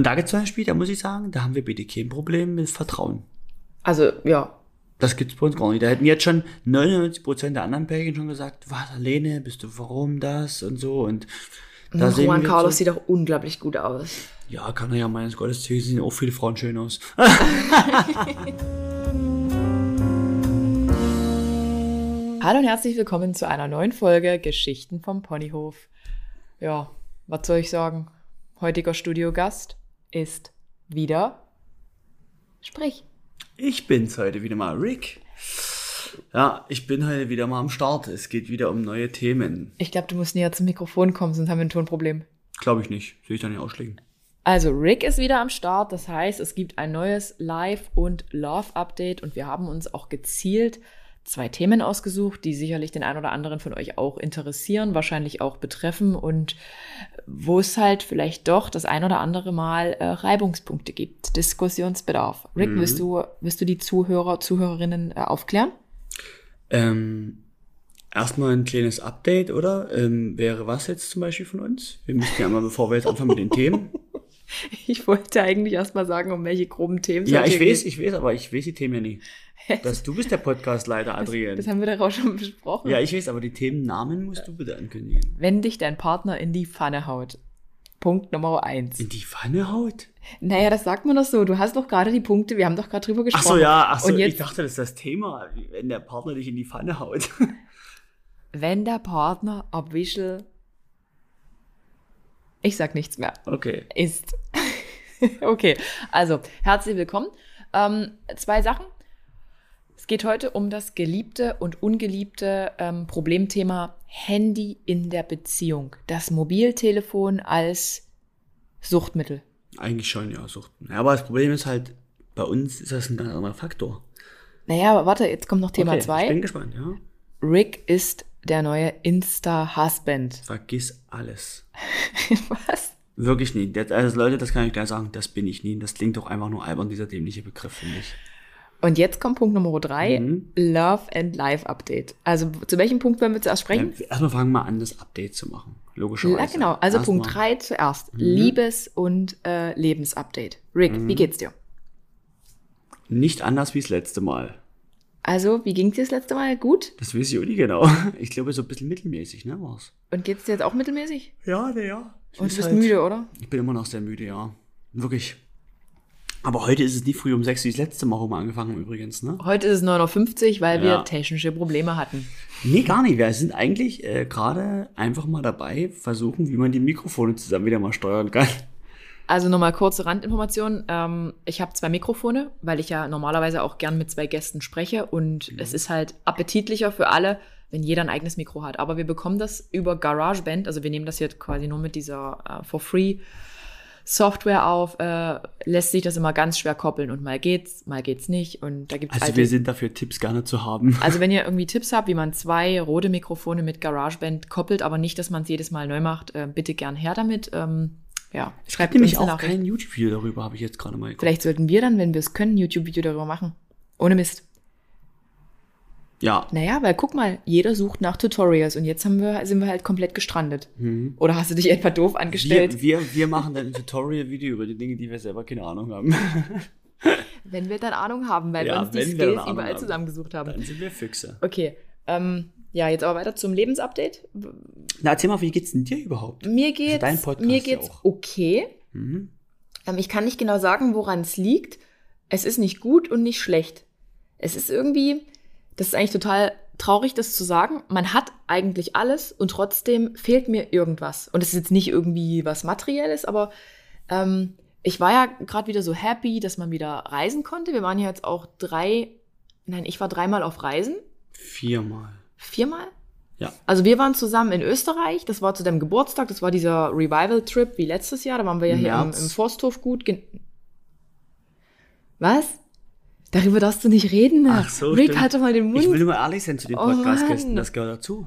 Und da gibt zum Beispiel, da muss ich sagen, da haben wir bitte kein Problem mit Vertrauen. Also, ja. Das gibt's bei uns gar nicht. Da hätten jetzt schon 99% der anderen Pärchen schon gesagt, was, Lene, bist du, warum das und so und da sehen Juan wir Carlos so, sieht doch unglaublich gut aus. Ja, kann er ja meines Gottes sehen, sehen auch viele Frauen schön aus. Hallo und herzlich willkommen zu einer neuen Folge Geschichten vom Ponyhof. Ja, was soll ich sagen? Heutiger Studiogast ist wieder Sprich. Ich bin's heute wieder mal, Rick. Ja, ich bin heute wieder mal am Start. Es geht wieder um neue Themen. Ich glaube, du musst näher zum Mikrofon kommen, sonst haben wir ein Tonproblem. Glaube ich nicht. Sehe ich da nicht ausschlägen. Also, Rick ist wieder am Start. Das heißt, es gibt ein neues Live- und Love-Update und wir haben uns auch gezielt zwei Themen ausgesucht, die sicherlich den einen oder anderen von euch auch interessieren, wahrscheinlich auch betreffen und wo es halt vielleicht doch das ein oder andere Mal äh, Reibungspunkte gibt, Diskussionsbedarf. Rick, willst du, willst du die Zuhörer, Zuhörerinnen äh, aufklären? Ähm, erstmal ein kleines Update, oder? Ähm, wäre was jetzt zum Beispiel von uns? Wir müssen ja mal, bevor wir jetzt anfangen mit den Themen. Ich wollte eigentlich erst mal sagen, um welche groben Themen es Ja, ich weiß, geht. ich weiß, aber ich weiß die Themen ja nie. Das, du bist der Podcastleiter, Adrian. Das haben wir darauf schon besprochen. Ja, ich weiß, aber die Themennamen musst du bitte ankündigen. Wenn dich dein Partner in die Pfanne haut. Punkt Nummer eins. In die Pfanne haut? Naja, das sagt man doch so. Du hast doch gerade die Punkte, wir haben doch gerade drüber Ach gesprochen. so, ja, ach so, Und ich jetzt, dachte, das ist das Thema, wenn der Partner dich in die Pfanne haut. wenn der Partner ab Wischel, ich sag nichts mehr, Okay. ist. okay, also herzlich willkommen. Ähm, zwei Sachen. Es geht heute um das geliebte und ungeliebte ähm, Problemthema Handy in der Beziehung. Das Mobiltelefon als Suchtmittel. Eigentlich schon, ja, Suchten. Ja, aber das Problem ist halt, bei uns ist das ein ganz anderer Faktor. Naja, aber warte, jetzt kommt noch Thema okay, zwei. Ich bin gespannt, ja. Rick ist der neue Insta-Husband. Vergiss alles. Was? Wirklich nie. Das, also Leute, das kann ich gleich sagen, das bin ich nie. Das klingt doch einfach nur albern, dieser dämliche Begriff, finde ich. Und jetzt kommt Punkt Nummer drei, Mhm. Love and Life Update. Also zu welchem Punkt wollen wir zuerst sprechen? Ja, erstmal fangen wir an, das Update zu machen. Logischerweise. Ja, genau. Also Erstmal- Punkt drei zuerst. Mhm. Liebes- und äh, Lebensupdate. Rick, wie geht's dir? Nicht anders wie das letzte Mal. Also, wie ging's dir das letzte Mal? Gut? Das weiß ich auch nicht genau. Ich glaube, so ein bisschen mittelmäßig, ne, war's. Und geht's dir jetzt auch mittelmäßig? Ja, ne, ja. Und du bist müde, oder? Ich bin immer noch sehr müde, ja. Wirklich. Aber heute ist es nie früh um sechs wie das letzte Mal rum angefangen übrigens, ne? Heute ist es 9.50 Uhr, weil wir Ja. technische Probleme hatten. Nee, gar nicht. Wir sind eigentlich äh, gerade einfach mal dabei, versuchen, wie man die Mikrofone zusammen wieder mal steuern kann. Also nochmal kurze Randinformation. Ähm, ich habe zwei Mikrofone, weil ich ja normalerweise auch gern mit zwei Gästen spreche und es ist halt appetitlicher für alle, wenn jeder ein eigenes Mikro hat. Aber wir bekommen das über GarageBand, also wir nehmen das jetzt quasi nur mit dieser äh, for free Software auf, äh, lässt sich das immer ganz schwer koppeln und mal geht's, mal geht's nicht und da gibt's Also alte- wir sind dafür Tipps gerne zu haben. also wenn ihr irgendwie Tipps habt, wie man zwei rote Mikrofone mit GarageBand koppelt, aber nicht, dass man es jedes Mal neu macht, äh, bitte gern her damit. Ähm, ja, schreibt Nämlich auch Nachricht. kein YouTube-Video darüber, habe ich jetzt gerade mal geguckt. Vielleicht sollten wir dann, wenn wir es können, ein YouTube-Video darüber machen. Ohne Mist. Ja, Naja, weil guck mal, jeder sucht nach Tutorials und jetzt haben wir, sind wir halt komplett gestrandet. Oder hast du dich etwa doof angestellt? Mhm. wir, wir, wir machen dann ein Tutorial-Video über die Dinge, die wir selber keine Ahnung haben. wenn wir dann Ahnung haben, weil wir Ja, uns die wir Skills überall haben. zusammengesucht haben. Dann sind wir Füchse. Okay, ähm, ja, jetzt aber weiter zum Lebensupdate. Na, erzähl mal, wie geht's denn dir überhaupt? Mir geht's, dein Podcast mir ja geht's auch. okay. Mhm. Ähm, ich kann nicht genau sagen, woran es liegt. Es ist nicht gut und nicht schlecht. Es ist irgendwie, das ist eigentlich total traurig, das zu sagen. Man hat eigentlich alles und trotzdem fehlt mir irgendwas. Und es ist jetzt nicht irgendwie was Materielles, aber ähm, ich war ja gerade wieder so happy, dass man wieder reisen konnte. Wir waren ja jetzt auch drei, nein, ich war dreimal auf Reisen. Viermal. Viermal? Ja. Also wir waren zusammen in Österreich, das war zu deinem Geburtstag, das war dieser Revival-Trip wie letztes Jahr, da waren wir ja hier im, im Forsthof gut. gen- Was? Darüber darfst du nicht reden. Ach so, Rick, stimmt. halt doch mal den Mund. Ich will nur ehrlich sein zu den Oh, Podcast-Gästen, das gehört dazu.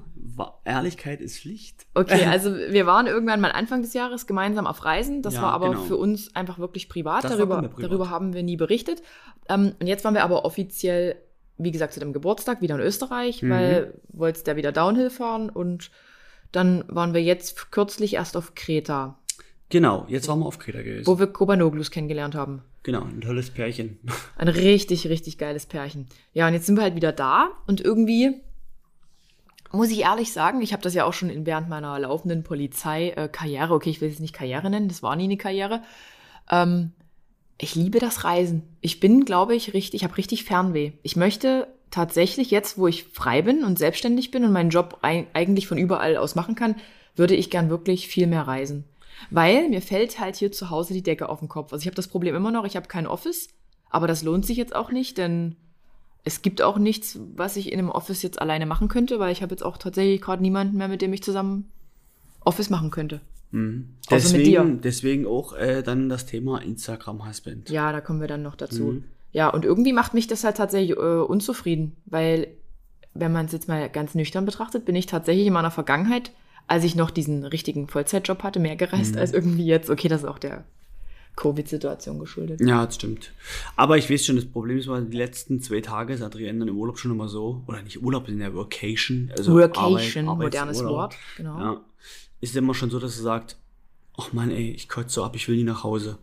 Ehrlichkeit ist Pflicht. Okay, also wir waren irgendwann mal Anfang des Jahres gemeinsam auf Reisen. Das Ja, war aber genau. für uns einfach wirklich privat. Das Darüber, privat. darüber haben wir nie berichtet. Ähm, und jetzt waren wir aber offiziell, wie gesagt, zu dem Geburtstag wieder in Österreich, Mhm. weil wolltest ja wieder Downhill fahren und dann waren wir jetzt kürzlich erst auf Kreta. Genau, jetzt waren wir auf Kreta gewesen. wo wir Kobanoglus kennengelernt haben. Genau, ein tolles Pärchen. Ein richtig, richtig geiles Pärchen. Ja, und jetzt sind wir halt wieder da und irgendwie muss ich ehrlich sagen, ich habe das ja auch schon in, während meiner laufenden Polizeikarriere, okay, ich will es nicht Karriere nennen, das war nie eine Karriere. Ähm, ich liebe das Reisen. Ich bin, glaube ich, richtig, ich habe richtig Fernweh. Ich möchte tatsächlich jetzt, wo ich frei bin und selbstständig bin und meinen Job eigentlich von überall aus machen kann, würde ich gern wirklich viel mehr reisen. Weil mir fällt halt hier zu Hause die Decke auf den Kopf. Also ich habe das Problem immer noch, ich habe kein Office, aber das lohnt sich jetzt auch nicht, denn es gibt auch nichts, was ich in einem Office jetzt alleine machen könnte, weil ich habe jetzt auch tatsächlich gerade niemanden mehr, mit dem ich zusammen Office machen könnte. Dir. Deswegen, deswegen auch äh, dann das Thema Instagram-Husband. Ja, da kommen wir dann noch dazu. Mhm. Ja, und irgendwie macht mich das halt tatsächlich äh, unzufrieden, weil, wenn man es jetzt mal ganz nüchtern betrachtet, bin ich tatsächlich in meiner Vergangenheit, als ich noch diesen richtigen Vollzeitjob hatte, mehr gereist Mhm. als irgendwie jetzt. Okay, das ist auch der Covid-Situation geschuldet. Ja, das stimmt. Aber ich weiß schon, das Problem ist, weil die letzten zwei Tage ist Adrienne dann im Urlaub schon immer so, oder nicht Urlaub, in der Workation. Also Workation, Arbeit- modernes. Wort, genau. Ja. Ist immer schon so, dass sie sagt, ach Mann, ey, ich kotze so ab, ich will nie nach Hause.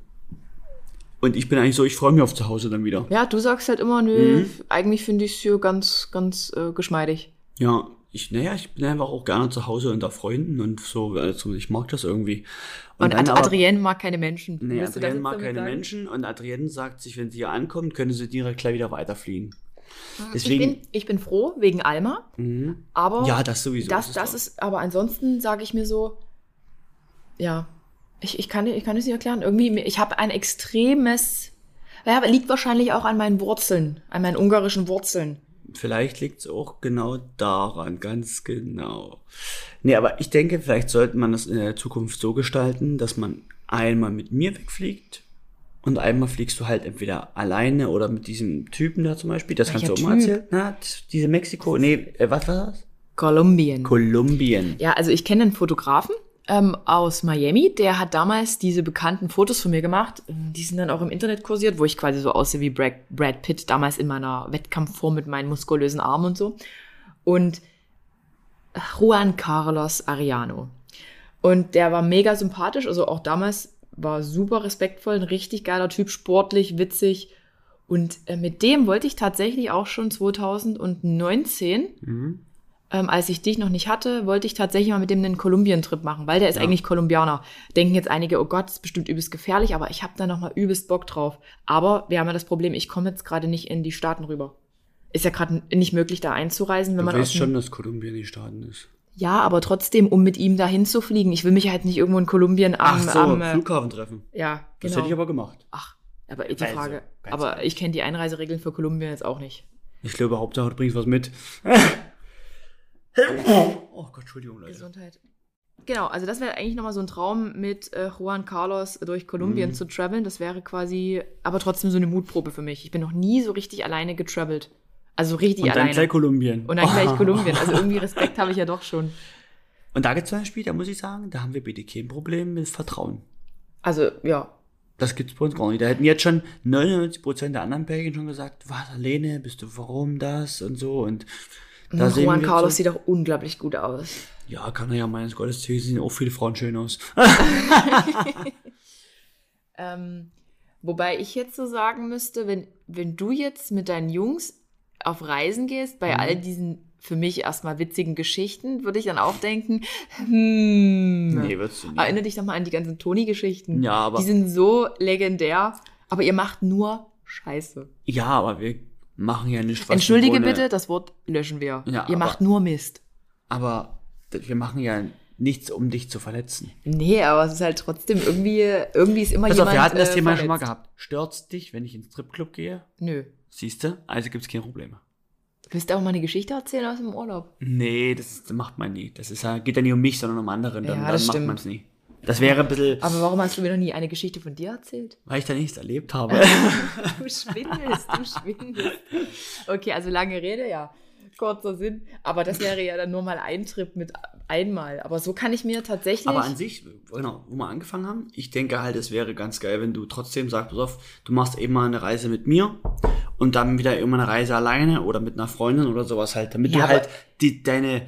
Und ich bin eigentlich so, ich freue mich auf zu Hause dann wieder. Ja, du sagst halt immer, nö, Mhm. eigentlich finde ich es hier ganz, ganz äh, geschmeidig. Ja, ich, naja, ich bin einfach auch gerne zu Hause unter Freunden und so, also ich mag das irgendwie. Und, dann Ad aber- Adrienne mag keine Menschen. Nee, Adrienne mag keine sagen? Menschen und Adrienne sagt sich, wenn sie hier ankommt, können sie direkt gleich wieder weiterfliegen. Ich Deswegen, bin, ich bin froh wegen Alma, Mhm. aber ja, das sowieso. das, ist das wahr. ist, aber ansonsten sage ich mir so, ja, ich, ich, kann, ich kann es nicht erklären. Irgendwie, ich habe ein extremes, ja, liegt wahrscheinlich auch an meinen Wurzeln, an meinen ungarischen Wurzeln. Vielleicht liegt es auch genau daran, ganz genau. Nee, aber ich denke, vielleicht sollte man das in der Zukunft so gestalten, dass man einmal mit mir wegfliegt und einmal fliegst du halt entweder alleine oder mit diesem Typen da zum Beispiel. Das Welcher kannst du auch mal erzählen. Na, diese Mexiko, nee, äh, was war das? Kolumbien. Kolumbien. Ja, also ich kenne einen Fotografen ähm, aus Miami, der hat damals diese bekannten Fotos von mir gemacht. Die sind dann auch im Internet kursiert, wo ich quasi so aussehe wie Brad, Brad Pitt damals in meiner Wettkampfform mit meinen muskulösen Armen und so. Und Juan Carlos Ariano. Und der war mega sympathisch, also auch damals war super respektvoll, ein richtig geiler Typ, sportlich, witzig. Und äh, mit dem wollte ich tatsächlich auch schon 2019 Mhm. ähm, als ich dich noch nicht hatte, wollte ich tatsächlich mal mit dem einen Kolumbien-Trip machen, weil der ist Ja. eigentlich Kolumbianer. Denken jetzt einige, oh Gott, das ist bestimmt übelst gefährlich, aber ich habe da noch mal übelst Bock drauf. Aber wir haben ja das Problem, ich komme jetzt gerade nicht in die Staaten rüber. Ist ja gerade nicht möglich, da einzureisen, wenn Du man aus weißt schon, dass Kolumbien die Staaten ist. Ja, aber trotzdem, um mit ihm dahin zu fliegen. Ich will mich halt nicht irgendwo in Kolumbien am, Ach so, am äh, Flughafen treffen. ja, Das genau. hätte ich aber gemacht. Ach, aber die Also, Frage. ganz aber ich kenne die Einreiseregeln für Kolumbien jetzt auch nicht. Ich glaube, Hauptsache du bringst was mit. oh Gott, Entschuldigung, Leute. Gesundheit. Genau, also das wäre eigentlich nochmal so ein Traum, mit äh, Juan Carlos durch Kolumbien Mhm. zu traveln. Das wäre quasi, aber trotzdem so eine Mutprobe für mich. Ich bin noch nie so richtig alleine getravelt. Also richtig Und dann alleine. gleich Kolumbien. Und dann gleich Kolumbien. Also irgendwie Respekt habe ich ja doch schon. Und da gibt es zum Beispiel, da muss ich sagen, da haben wir bitte kein Problem mit Vertrauen. Also, ja. Das gibt's bei uns gar nicht. Da hätten jetzt schon 99% der anderen Pärchen schon gesagt, was, Lene, bist du, warum das und so. Und da Und sehen Juan Carlos so, sieht auch unglaublich gut aus. Ja, kann er ja meines Gottes sehen, sehen auch viele Frauen schön aus. Ähm, wobei ich jetzt so sagen müsste, wenn, wenn du jetzt mit deinen Jungs auf Reisen gehst, bei Mhm. all diesen für mich erstmal witzigen Geschichten, würde ich dann auch denken, hm, Nee, würdest du nicht. erinnere dich doch mal an die ganzen Toni-Geschichten. Ja, aber- Die sind so legendär, aber ihr macht nur Scheiße. Ja, aber wir machen ja nicht was. Entschuldige ohne- bitte, das Wort löschen wir. Ja, ihr aber- macht nur Mist. Aber wir machen ja nichts, um dich zu verletzen. Nee, aber es ist halt trotzdem irgendwie, irgendwie ist immer Pass jemand auf, wir hatten das äh, Thema schon mal verletzt. gehabt. Stört's dich, wenn ich ins Stripclub gehe? Nö. Siehst du? Also gibt's keine Probleme. Willst du auch mal eine Geschichte erzählen aus dem Urlaub? Nee, das, macht man nie. Das ist, geht ja nicht um mich, sondern um anderen. Dann, Ja, dann macht stimmt. man's nie. Das wäre ein bisschen, Aber warum hast du mir noch nie eine Geschichte von dir erzählt? weil ich da nichts erlebt habe. Du schwindelst, du schwindelst. Okay, also lange Rede, ja. Kurzer Sinn. Aber das wäre ja dann nur mal ein Trip mit einmal. Aber so kann ich mir tatsächlich. Aber an sich, genau, wo wir angefangen haben, ich denke halt, es wäre ganz geil, wenn du trotzdem sagst, pass auf, du machst eben mal eine Reise mit mir und dann wieder immer eine Reise alleine oder mit einer Freundin oder sowas halt, damit Ja, du halt die, deine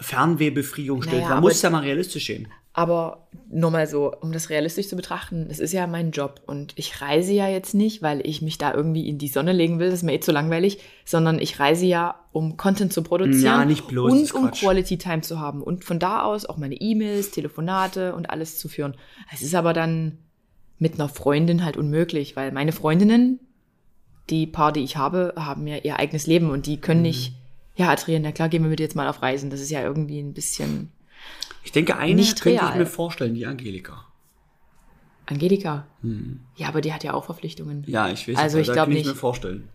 Fernwehbefriedigung stellst. Naja, Man aber- muss ja mal realistisch sehen. Aber nur mal so, um das realistisch zu betrachten, das ist ja mein Job. Und ich reise ja jetzt nicht, weil ich mich da irgendwie in die Sonne legen will, das ist mir eh zu langweilig, sondern ich reise ja, um Content zu produzieren Ja, nicht bloß, und um Quatsch. Quality Time zu haben. Und von da aus auch meine E-Mails, Telefonate und alles zu führen. Es ist aber dann mit einer Freundin halt unmöglich, weil meine Freundinnen, die paar, die ich habe, haben ja ihr eigenes Leben und die Mhm. können nicht, ja, Adrian, na klar, gehen wir mit dir jetzt mal auf Reisen. Das ist ja irgendwie ein bisschen Ich denke, eine Nicht könnte ich real. mir vorstellen, die Angelika. Angelika. Ja, aber die hat ja auch Verpflichtungen. Hm. Ja, ich weiß Also ich da glaub kann ich nicht. mir vorstellen.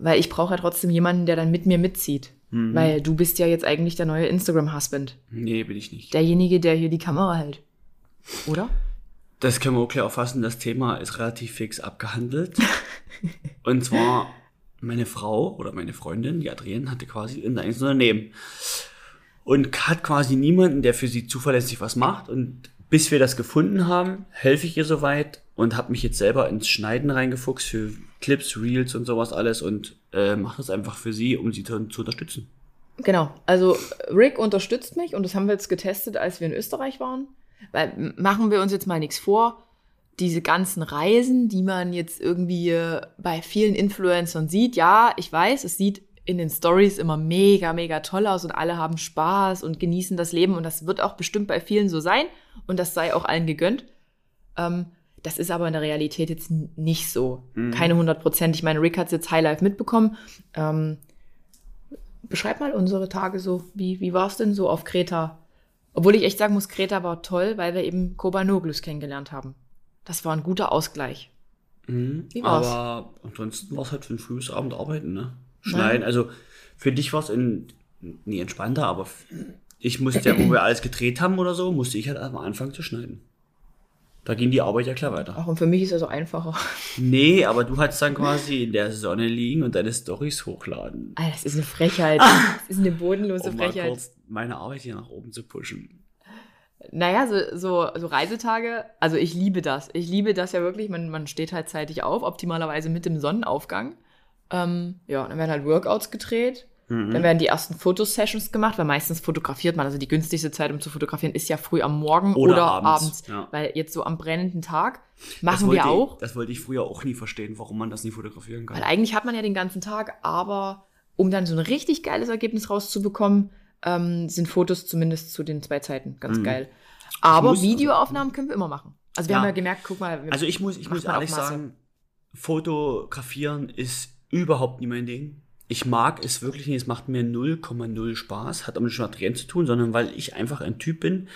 Weil ich brauche ja trotzdem jemanden, der dann mit mir mitzieht. Mhm. Weil du bist ja jetzt eigentlich der neue Instagram-Husband. Nee, bin ich nicht. Derjenige, der hier die Kamera hält. Oder? Das können wir auch klar auffassen. Das Thema ist relativ fix abgehandelt. Und zwar meine Frau oder meine Freundin, die Adrienne, hatte quasi ein eigenes Unternehmen. Und hat quasi niemanden, der für sie zuverlässig was macht. Und bis wir das gefunden haben, helfe ich ihr soweit und habe mich jetzt selber ins Schneiden reingefuchst für Clips, Reels und sowas alles und äh, mache das einfach für sie, um sie zu, zu unterstützen. Genau. Also Rick unterstützt mich und das haben wir jetzt getestet, als wir in Österreich waren. Weil machen wir uns jetzt mal nichts vor. Diese ganzen Reisen, die man jetzt irgendwie bei vielen Influencern sieht, ja, ich weiß, es sieht in den Stories immer mega, mega toll aus und alle haben Spaß und genießen das Leben und das wird auch bestimmt bei vielen so sein und das sei auch allen gegönnt. Ähm, das ist aber in der Realität jetzt nicht so. Keine 100 Prozent. Ich meine, Rick hat es jetzt Highlife mitbekommen. Ähm, beschreib mal unsere Tage so. Wie, wie war es denn so auf Kreta? Obwohl ich echt sagen muss, Kreta war toll, weil wir eben Kobanoglus kennengelernt haben. Das war ein guter Ausgleich. Wie war's? Aber ansonsten war es halt für ein frühes Abend arbeiten, ne? Schneiden. Also für dich war es in, nie entspannter, aber ich musste ja, wo wir alles gedreht haben oder so, musste ich halt am Anfang zu schneiden. Da ging die Arbeit ja klar weiter. Auch und für mich ist das so einfacher. Nee, aber du hattest dann quasi in der Sonne liegen und deine Stories hochladen. Alter, das ist eine Frechheit. Das ist eine bodenlose Um mal Frechheit. kurz meine Arbeit hier nach oben zu pushen. Naja, so, so, so Reisetage, also ich liebe das. Ich liebe das ja wirklich. Man, man steht halt zeitig auf, optimalerweise mit dem Sonnenaufgang. Ähm, ja, dann werden halt Workouts gedreht. Mhm. Dann werden die ersten Fotosessions gemacht, weil meistens fotografiert man. Also die günstigste Zeit, um zu fotografieren, ist ja früh am Morgen Oder oder, abends, abends. ja. Weil jetzt so am brennenden Tag machen wir auch. Ich, das wollte ich früher auch nie verstehen, warum man das nie fotografieren kann. Weil eigentlich hat man ja den ganzen Tag, aber um dann so ein richtig geiles Ergebnis rauszubekommen, ähm, sind Fotos zumindest zu den zwei Zeiten ganz geil. Aber Mhm. Videoaufnahmen können wir immer machen. Also wir Ja. haben ja gemerkt, guck mal, wir- Also ich muss, ich muss ehrlich sagen, fotografieren ist überhaupt nie mein Ding. Ich mag es wirklich nicht, es macht mir 0,0 Spaß, hat auch nicht mit Adrienne zu tun, sondern weil ich einfach ein Typ bin,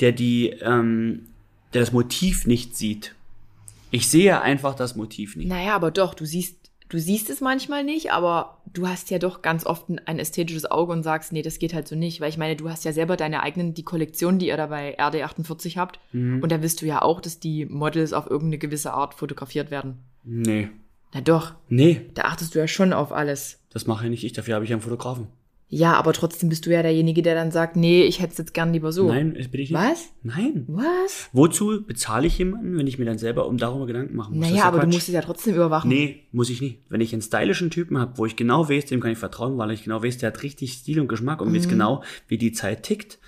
der die, ähm, der das Motiv nicht sieht. Ich sehe einfach das Motiv nicht. Naja, aber doch, du siehst, du siehst es manchmal nicht, aber du hast ja doch ganz oft ein, ein ästhetisches Auge und sagst, nee, das geht halt so nicht. Weil ich meine, du hast ja selber deine eigenen, die Kollektion, die ihr da bei RD48 habt. Mhm. Und da wirst du ja auch, dass die Models auf irgendeine gewisse Art fotografiert werden. Nee. Na doch, Nee, da achtest du ja schon auf alles. das mache ich nicht ich, dafür habe ich einen Fotografen. Ja, aber trotzdem bist du ja derjenige, der dann sagt, nee, ich hätte es jetzt gern lieber so. Nein, das bin ich nicht. Was? Nein. Was? Wozu bezahle ich jemanden, wenn ich mir dann selber um darüber Gedanken machen muss? Naja, ja aber du musst es ja trotzdem überwachen. Nee, muss ich nicht. Wenn ich einen stylischen Typen habe, wo ich genau weiß, dem kann ich vertrauen, weil ich genau weiß, der hat richtig Stil und Geschmack und weiß Mhm. genau, wie die Zeit tickt,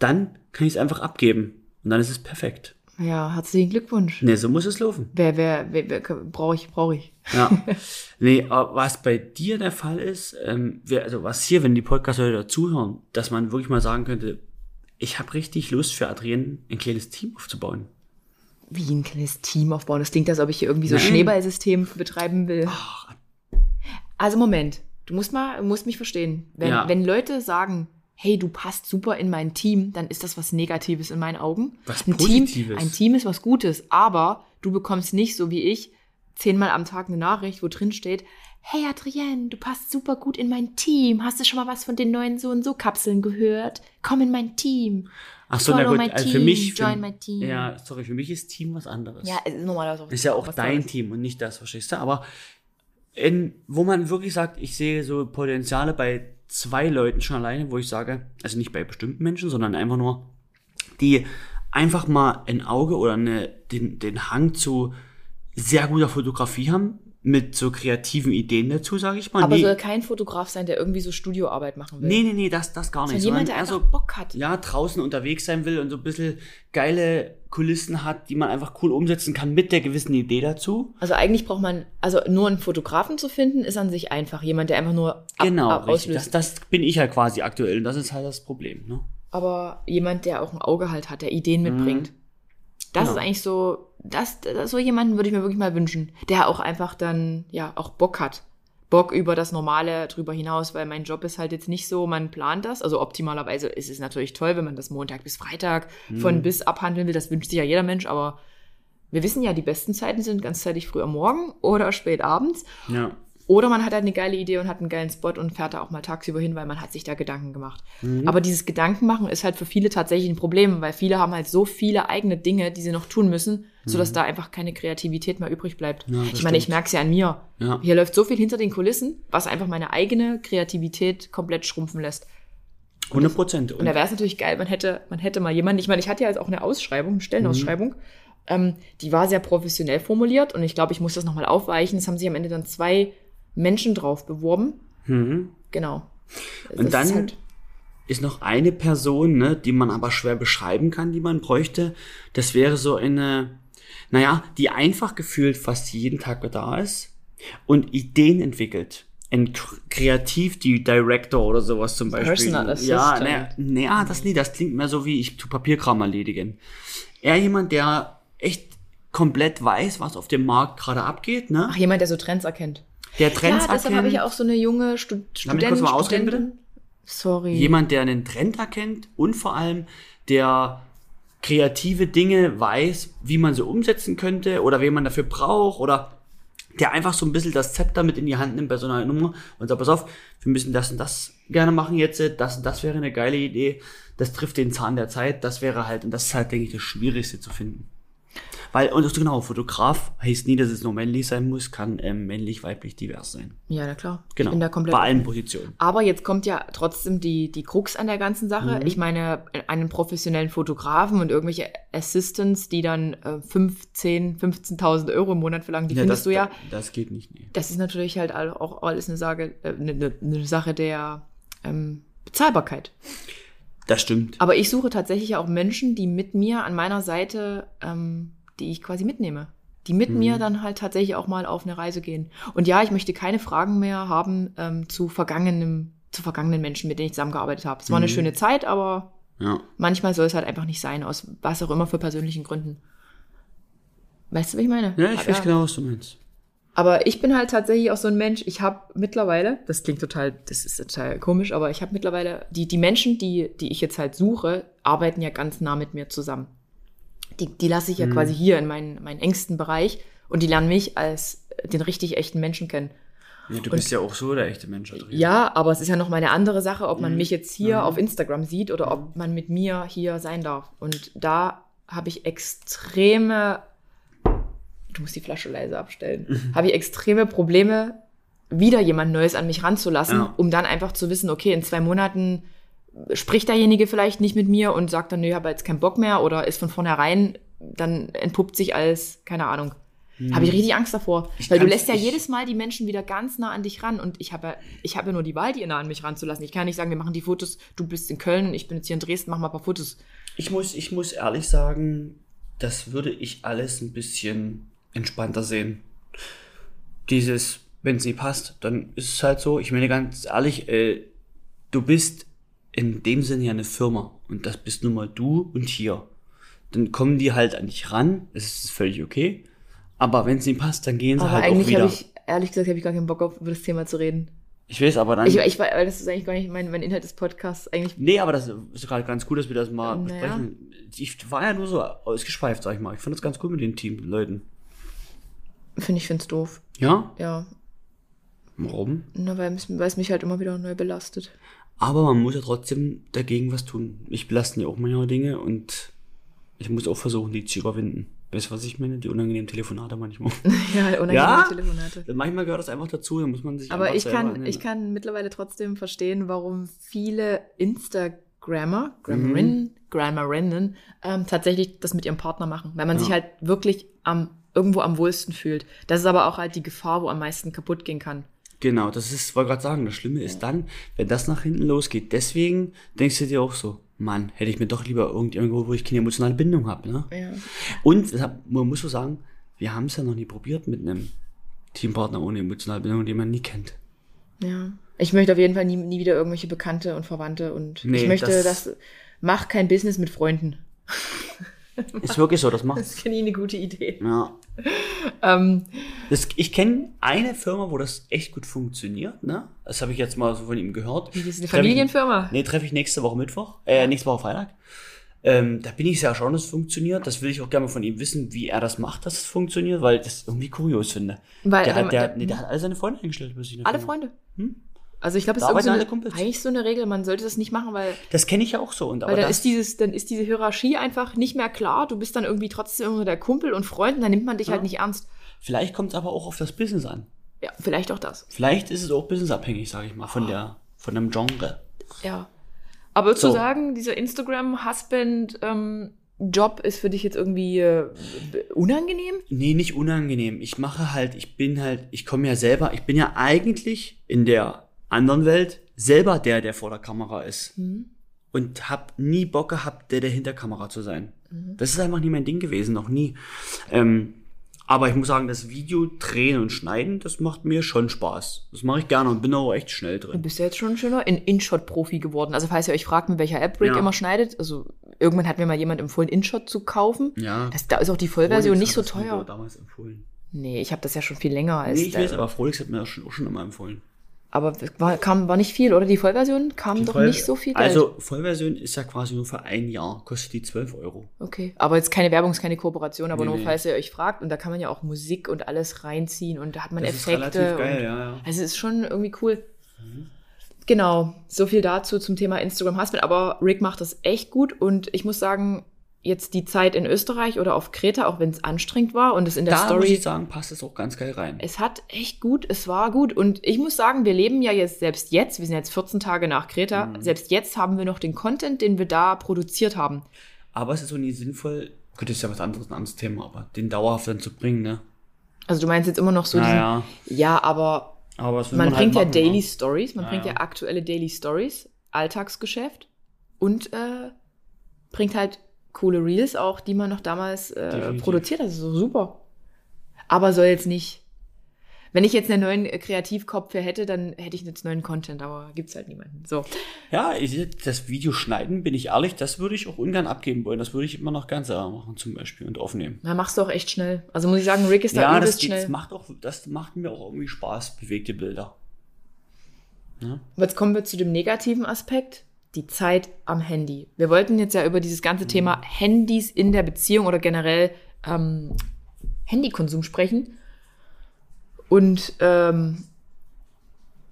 dann kann ich es einfach abgeben. Und dann ist es perfekt. Ja, herzlichen Glückwunsch. Nee, so muss es laufen. Wer, wer, wer, wer brauche ich, brauche ich. Ja. nee, aber was bei dir der Fall ist, ähm, wer, also was hier, wenn die Podcast-Leute zuhören, dass man wirklich mal sagen könnte, ich habe richtig Lust für Adrian ein kleines Team aufzubauen. Wie ein kleines Team aufbauen. Das klingt, als ob ich hier irgendwie so ein. Schneeballsystem betreiben will. Also Moment, du musst mal, du musst mich verstehen. Wenn, Ja. wenn Leute sagen, hey, du passt super in mein Team, dann ist das was Negatives in meinen Augen. Was ein Positives. Team, ein Team ist was Gutes, aber du bekommst nicht, so wie ich, zehnmal am Tag eine Nachricht, wo drin steht, hey Adrienne, du passt super gut in mein Team. Hast du schon mal was von den neuen so und so Kapseln gehört? Komm in mein Team. Ach so, na Follow gut, my also für team, mich, für, join my team. ja, sorry, für mich ist Team was anderes. Ja, es ist normalerweise Ist ja auch dein Tolles. Team und nicht das, verstehst du? Aber in, wo man wirklich sagt, ich sehe so Potenziale bei zwei Leuten schon alleine, wo ich sage, also nicht bei bestimmten Menschen, sondern einfach nur, die einfach mal ein Auge oder eine, den, den Hang zu sehr guter Fotografie haben, mit so kreativen Ideen dazu, sage ich mal. Aber nee, soll kein Fotograf sein, der irgendwie so Studioarbeit machen will. nee, nee, nee, das, das gar nicht. Sondern jemand, der eher einfach Bock hat. ja, draußen unterwegs sein will und so ein bisschen geile Kulissen hat, die man einfach cool umsetzen kann mit der gewissen Idee dazu. Also eigentlich braucht man, also nur einen Fotografen zu finden, ist an sich einfach. Jemand, der einfach nur ab, Genau, ab, richtig. auslöst. Das, das bin ich ja quasi aktuell und das ist halt das Problem. Ne? aber jemand, der auch ein Auge halt hat, der Ideen mitbringt. Das Genau. ist eigentlich so, das, das, so jemanden würde ich mir wirklich mal wünschen, der auch einfach dann, ja, auch Bock hat. Bock über das Normale drüber hinaus, weil mein Job ist halt jetzt nicht so, man plant das. Also optimalerweise ist es natürlich toll, wenn man das Montag bis Freitag Mhm. von bis abhandeln will. Das wünscht sich ja jeder Mensch, aber wir wissen ja, die besten Zeiten sind ganzzeitig früh am Morgen oder spät abends. Ja. Oder man hat halt eine geile Idee und hat einen geilen Spot und fährt da auch mal tagsüber hin, weil man hat sich da Gedanken gemacht. Mhm. Aber dieses Gedankenmachen ist halt für viele tatsächlich ein Problem, weil viele haben halt so viele eigene Dinge, die sie noch tun müssen, sodass da einfach keine Kreativität mehr übrig bleibt. Mhm. Ja, das ich meine, ich stimmt. merke es ja an mir. Ja. Hier läuft so viel hinter den Kulissen, was einfach meine eigene Kreativität komplett schrumpfen lässt. 100 Prozent. Und da wäre es natürlich geil, man hätte, man hätte mal jemanden, ich meine, ich hatte ja jetzt auch eine Ausschreibung, eine Stellenausschreibung, ähm, die war sehr professionell formuliert und ich glaube, ich muss das nochmal aufweichen. Es haben sich am Ende dann zwei Menschen drauf beworben. Mhm. Genau. Und Das ist dann halt- ist noch eine Person, ne, die man aber schwer beschreiben kann, die man bräuchte. Das wäre so eine, naja, die einfach gefühlt fast jeden Tag da ist und Ideen entwickelt. Ein kreativ die Director oder sowas zum Beispiel. Personal Ja, Assistant. naja, naja, das nie, das klingt mehr so wie ich tu Papierkram erledigen. Eher jemand, der echt komplett weiß, was auf dem Markt gerade abgeht, ne? Ach, jemand, der so Trends erkennt. Der Trends ja, deshalb habe ich auch so eine junge Stud Studentin. kurz mal ausreden, Studentin. Sorry. Jemand, der einen Trend erkennt und vor allem der kreative Dinge weiß, wie man sie umsetzen könnte oder wen man dafür braucht oder der einfach so ein bisschen das Zepter mit in die Hand nimmt bei so einer Nummer und sagt, pass auf, wir müssen das und das gerne machen jetzt, das und das wäre eine geile Idee, das trifft den Zahn der Zeit, das wäre halt, und das ist halt, denke ich, das Schwierigste zu finden. Weil, und genau, Fotograf heißt nie, dass es nur männlich sein muss, kann ähm, männlich, weiblich, divers sein. ja, na klar. Genau. Da komplett Bei allen. Positionen. Aber jetzt kommt ja trotzdem die, die Krux an der ganzen Sache. Mhm. Ich meine, einen professionellen Fotografen und irgendwelche Assistants, die dann äh, 15, 15.000 Euro im Monat verlangen, die findest das, du ja. Das geht nicht, nee. Das ist natürlich halt auch alles eine, Sage, äh, eine, eine- eine Sache der ähm, Bezahlbarkeit. Das stimmt. Aber ich suche tatsächlich auch Menschen, die mit mir an meiner Seite, ähm, die ich quasi mitnehme. Die mit Mhm. mir dann halt tatsächlich auch mal auf eine Reise gehen. Und ja, ich möchte keine Fragen mehr haben ähm, zu vergangenem, zu vergangenen Menschen, mit denen ich zusammengearbeitet habe. Es war eine Mhm. schöne Zeit, aber Ja. manchmal soll es halt einfach nicht sein, aus was auch immer für persönlichen Gründen. Weißt du, wie ich meine? Ja, ich weiß genau, was du meinst. Aber ich bin halt tatsächlich auch so ein Mensch, ich habe mittlerweile, das klingt total, das ist total komisch, aber ich habe mittlerweile, die, die Menschen, die, die ich jetzt halt suche, arbeiten ja ganz nah mit mir zusammen. Die, die lasse ich ja quasi hier in meinen, meinen engsten Bereich und die lernen mich als den richtig echten Menschen kennen. Ja, du bist ja auch so der echte Mensch, Adrian. Ja, aber es ist ja noch mal eine andere Sache, ob man mich jetzt hier auf Instagram sieht oder ob man mit mir hier sein darf. Und da habe ich extreme, du musst die Flasche leise abstellen, habe ich extreme Probleme, wieder jemand Neues an mich ranzulassen, Ja. um dann einfach zu wissen, okay, in zwei Monaten spricht derjenige vielleicht nicht mit mir und sagt dann, nö, ich habe jetzt keinen Bock mehr oder ist von vornherein, dann entpuppt sich als, keine Ahnung. Habe ich richtig Angst davor. Hm. Ich weil du lässt ja jedes Mal die Menschen wieder ganz nah an dich ran und ich habe ja, ich habe ja nur die Wahl, die nah an mich ranzulassen. Ich kann nicht sagen, wir machen die Fotos, du bist in Köln ich bin jetzt hier in Dresden, mach mal ein paar Fotos. Ich muss, ich muss ehrlich sagen, das würde ich alles ein bisschen entspannter sehen. Dieses, wenn sie passt, dann ist es halt so. Ich meine ganz ehrlich, äh, du bist in dem Sinne ja eine Firma und das bist nun mal du und hier. Dann kommen die halt an dich ran, das ist völlig okay. Aber wenn es ihnen passt, dann gehen sie Aber halt auch eigentlich wieder. habe ich, ehrlich gesagt, habe ich gar keinen Bock auf über das Thema zu reden. ich weiß, aber dann. Ich, ich, weil das ist eigentlich gar nicht mein, mein Inhalt des Podcasts. Eigentlich, Nee, aber das ist gerade ganz gut, dass wir das mal Naja. besprechen. Ich war ja nur so ausgeschweift, sag ich mal. Ich fand das ganz cool mit den Teamleuten. Finde ich, finde es doof. Ja? Ja, Warum? na, weil, es- mich halt immer wieder neu belastet. Aber man muss ja trotzdem dagegen was tun. Ich belaste ja auch manchmal Dinge und ich muss auch versuchen, die zu überwinden. Weißt du, was ich meine? Die unangenehmen Telefonate manchmal. ja, unangenehme Ja? Telefonate. manchmal gehört das einfach dazu, da muss man sich Aber ich kann, annehmen. ich kann mittlerweile trotzdem verstehen, warum viele Instagrammer, Grammarinnen, Grammarinnen ähm, tatsächlich das mit ihrem Partner machen. Weil man Ja. sich halt wirklich am irgendwo am wohlsten fühlt. Das ist aber auch halt die Gefahr, wo am meisten kaputt gehen kann. Genau, das ist, wollte gerade sagen, das Schlimme ist dann, wenn das nach hinten losgeht. Deswegen denkst du dir auch so, Mann, hätte ich mir doch lieber irgendwo, wo ich keine emotionale Bindung habe. Ne? Ja. Und deshalb, man muss so sagen, wir haben es ja noch nie probiert mit einem Teampartner ohne emotionale Bindung, den man nie kennt. Ja. Ich möchte auf jeden Fall nie, nie wieder irgendwelche Bekannte und Verwandte und Nee, ich möchte, das- das, mach kein Business mit Freunden. Ist wirklich so, das macht. Das finde ich eine gute Idee. Ja. Ähm, Das, ich kenne eine Firma, wo das echt gut funktioniert, ne? Das habe ich jetzt mal so von ihm gehört. Wie, das ist eine Treff ich- Familienfirma? Nee, treffe ich nächste Woche Mittwoch, äh, nächste Woche Freitag. Ähm, da bin ich sehr erstaunt, dass es funktioniert. Das will ich auch gerne von ihm wissen, wie er das macht, dass es funktioniert, weil ich das irgendwie kurios finde. Weil- der, weil- hat, der, der- nee, der hat alle seine Freunde eingestellt. alle Firma. Freunde. Also ich glaube, es Da ist so eine, eigentlich so eine Regel, man sollte das nicht machen, weil, Das kenne ich ja auch so. Und, aber weil dann ist dieses, dann ist diese Hierarchie einfach nicht mehr klar. Du bist dann irgendwie trotzdem immer der Kumpel und Freund und dann nimmt man dich halt nicht ernst. vielleicht kommt es aber auch auf das Business an. Ja, vielleicht auch das. Vielleicht ist es auch businessabhängig, sage ich mal, von der, von dem Genre. Ja. Aber zu So. sagen, dieser Instagram-Husband-Job ist für dich jetzt irgendwie äh, unangenehm? Nee, nicht unangenehm. Ich mache halt, ich bin halt, ich komme ja selber, ich bin ja eigentlich in der anderen Welt selber der, der vor der Kamera ist. Und hab nie Bock gehabt, der, der hinter Kamera zu sein. Das ist einfach nie mein Ding gewesen, noch nie. Ähm, aber ich muss sagen, das Video drehen und schneiden, das macht mir schon Spaß. Das mache ich gerne und bin auch echt schnell Du drin. bist ja jetzt schon ein schöner In- InShot-Profi geworden. Also falls ihr euch fragt, mit welcher App Rick Ja. immer schneidet, also irgendwann hat mir mal jemand empfohlen, InShot zu kaufen. Ja. Das, da ist auch die Vollversion nicht so Video teuer. damals empfohlen. Nee, ich habe das ja schon viel länger als. Nee, ich weiß, aber Frolix hat mir das schon, auch schon immer empfohlen. Aber war, kam, war nicht viel, oder? Die Vollversion kam doch Voll- nicht so viel Geld. Also, Vollversion ist ja quasi nur für ein Jahr, kostet die 12 Euro. Okay, aber jetzt keine Werbung, ist keine Kooperation, aber Nee, nur nee. falls ihr euch fragt. Und da kann man ja auch Musik und alles reinziehen und da hat man Das ist Effekte. relativ geil, ja, ja. Also es ist schon irgendwie cool. Genau, so viel dazu zum Thema Instagram Husband. Aber Rick macht das echt gut und ich muss sagen, jetzt die Zeit in Österreich oder auf Kreta, auch wenn es anstrengend war und es in der Da muss Story ich sagen, passt es auch ganz geil rein. es hat echt gut, es war gut. Und ich muss sagen, wir leben ja jetzt selbst jetzt, wir sind jetzt 14 Tage nach Kreta, Mhm. selbst jetzt haben wir noch den Content, den wir da produziert haben. Aber es ist auch nie sinnvoll, gut, das ist ja was anderes, ein anderes Thema, aber den dauerhaft dann zu bringen, ne? Also du meinst jetzt immer noch so diesen, Naja, ja, aber aber man, man, bringt halt ja machen, Daily ne? Stories, man Ja, bringt ja ja. aktuelle Daily Stories, Alltagsgeschäft und äh, bringt halt coole Reels auch, die man noch damals äh, produziert hat. Das ist so super. Aber soll jetzt nicht. Wenn ich jetzt einen neuen äh, Kreativkopf hier hätte, dann hätte ich jetzt neuen Content, aber gibt's halt niemanden. So. Ja, ich, das Video schneiden, bin ich ehrlich, das würde ich auch ungern abgeben wollen. Das würde ich immer noch ganz selber machen, zum Beispiel, und aufnehmen. Na, machst du auch echt schnell. Also muss ich sagen, Rick ist da Ja, das, geht- das schnell. macht auch, das macht mir auch irgendwie Spaß, bewegte Bilder. Aber Jetzt kommen wir zu dem negativen Aspekt, die Zeit am Handy. Wir wollten jetzt ja über dieses ganze Mhm. Thema Handys in der Beziehung oder generell ähm, Handykonsum sprechen. Und ähm,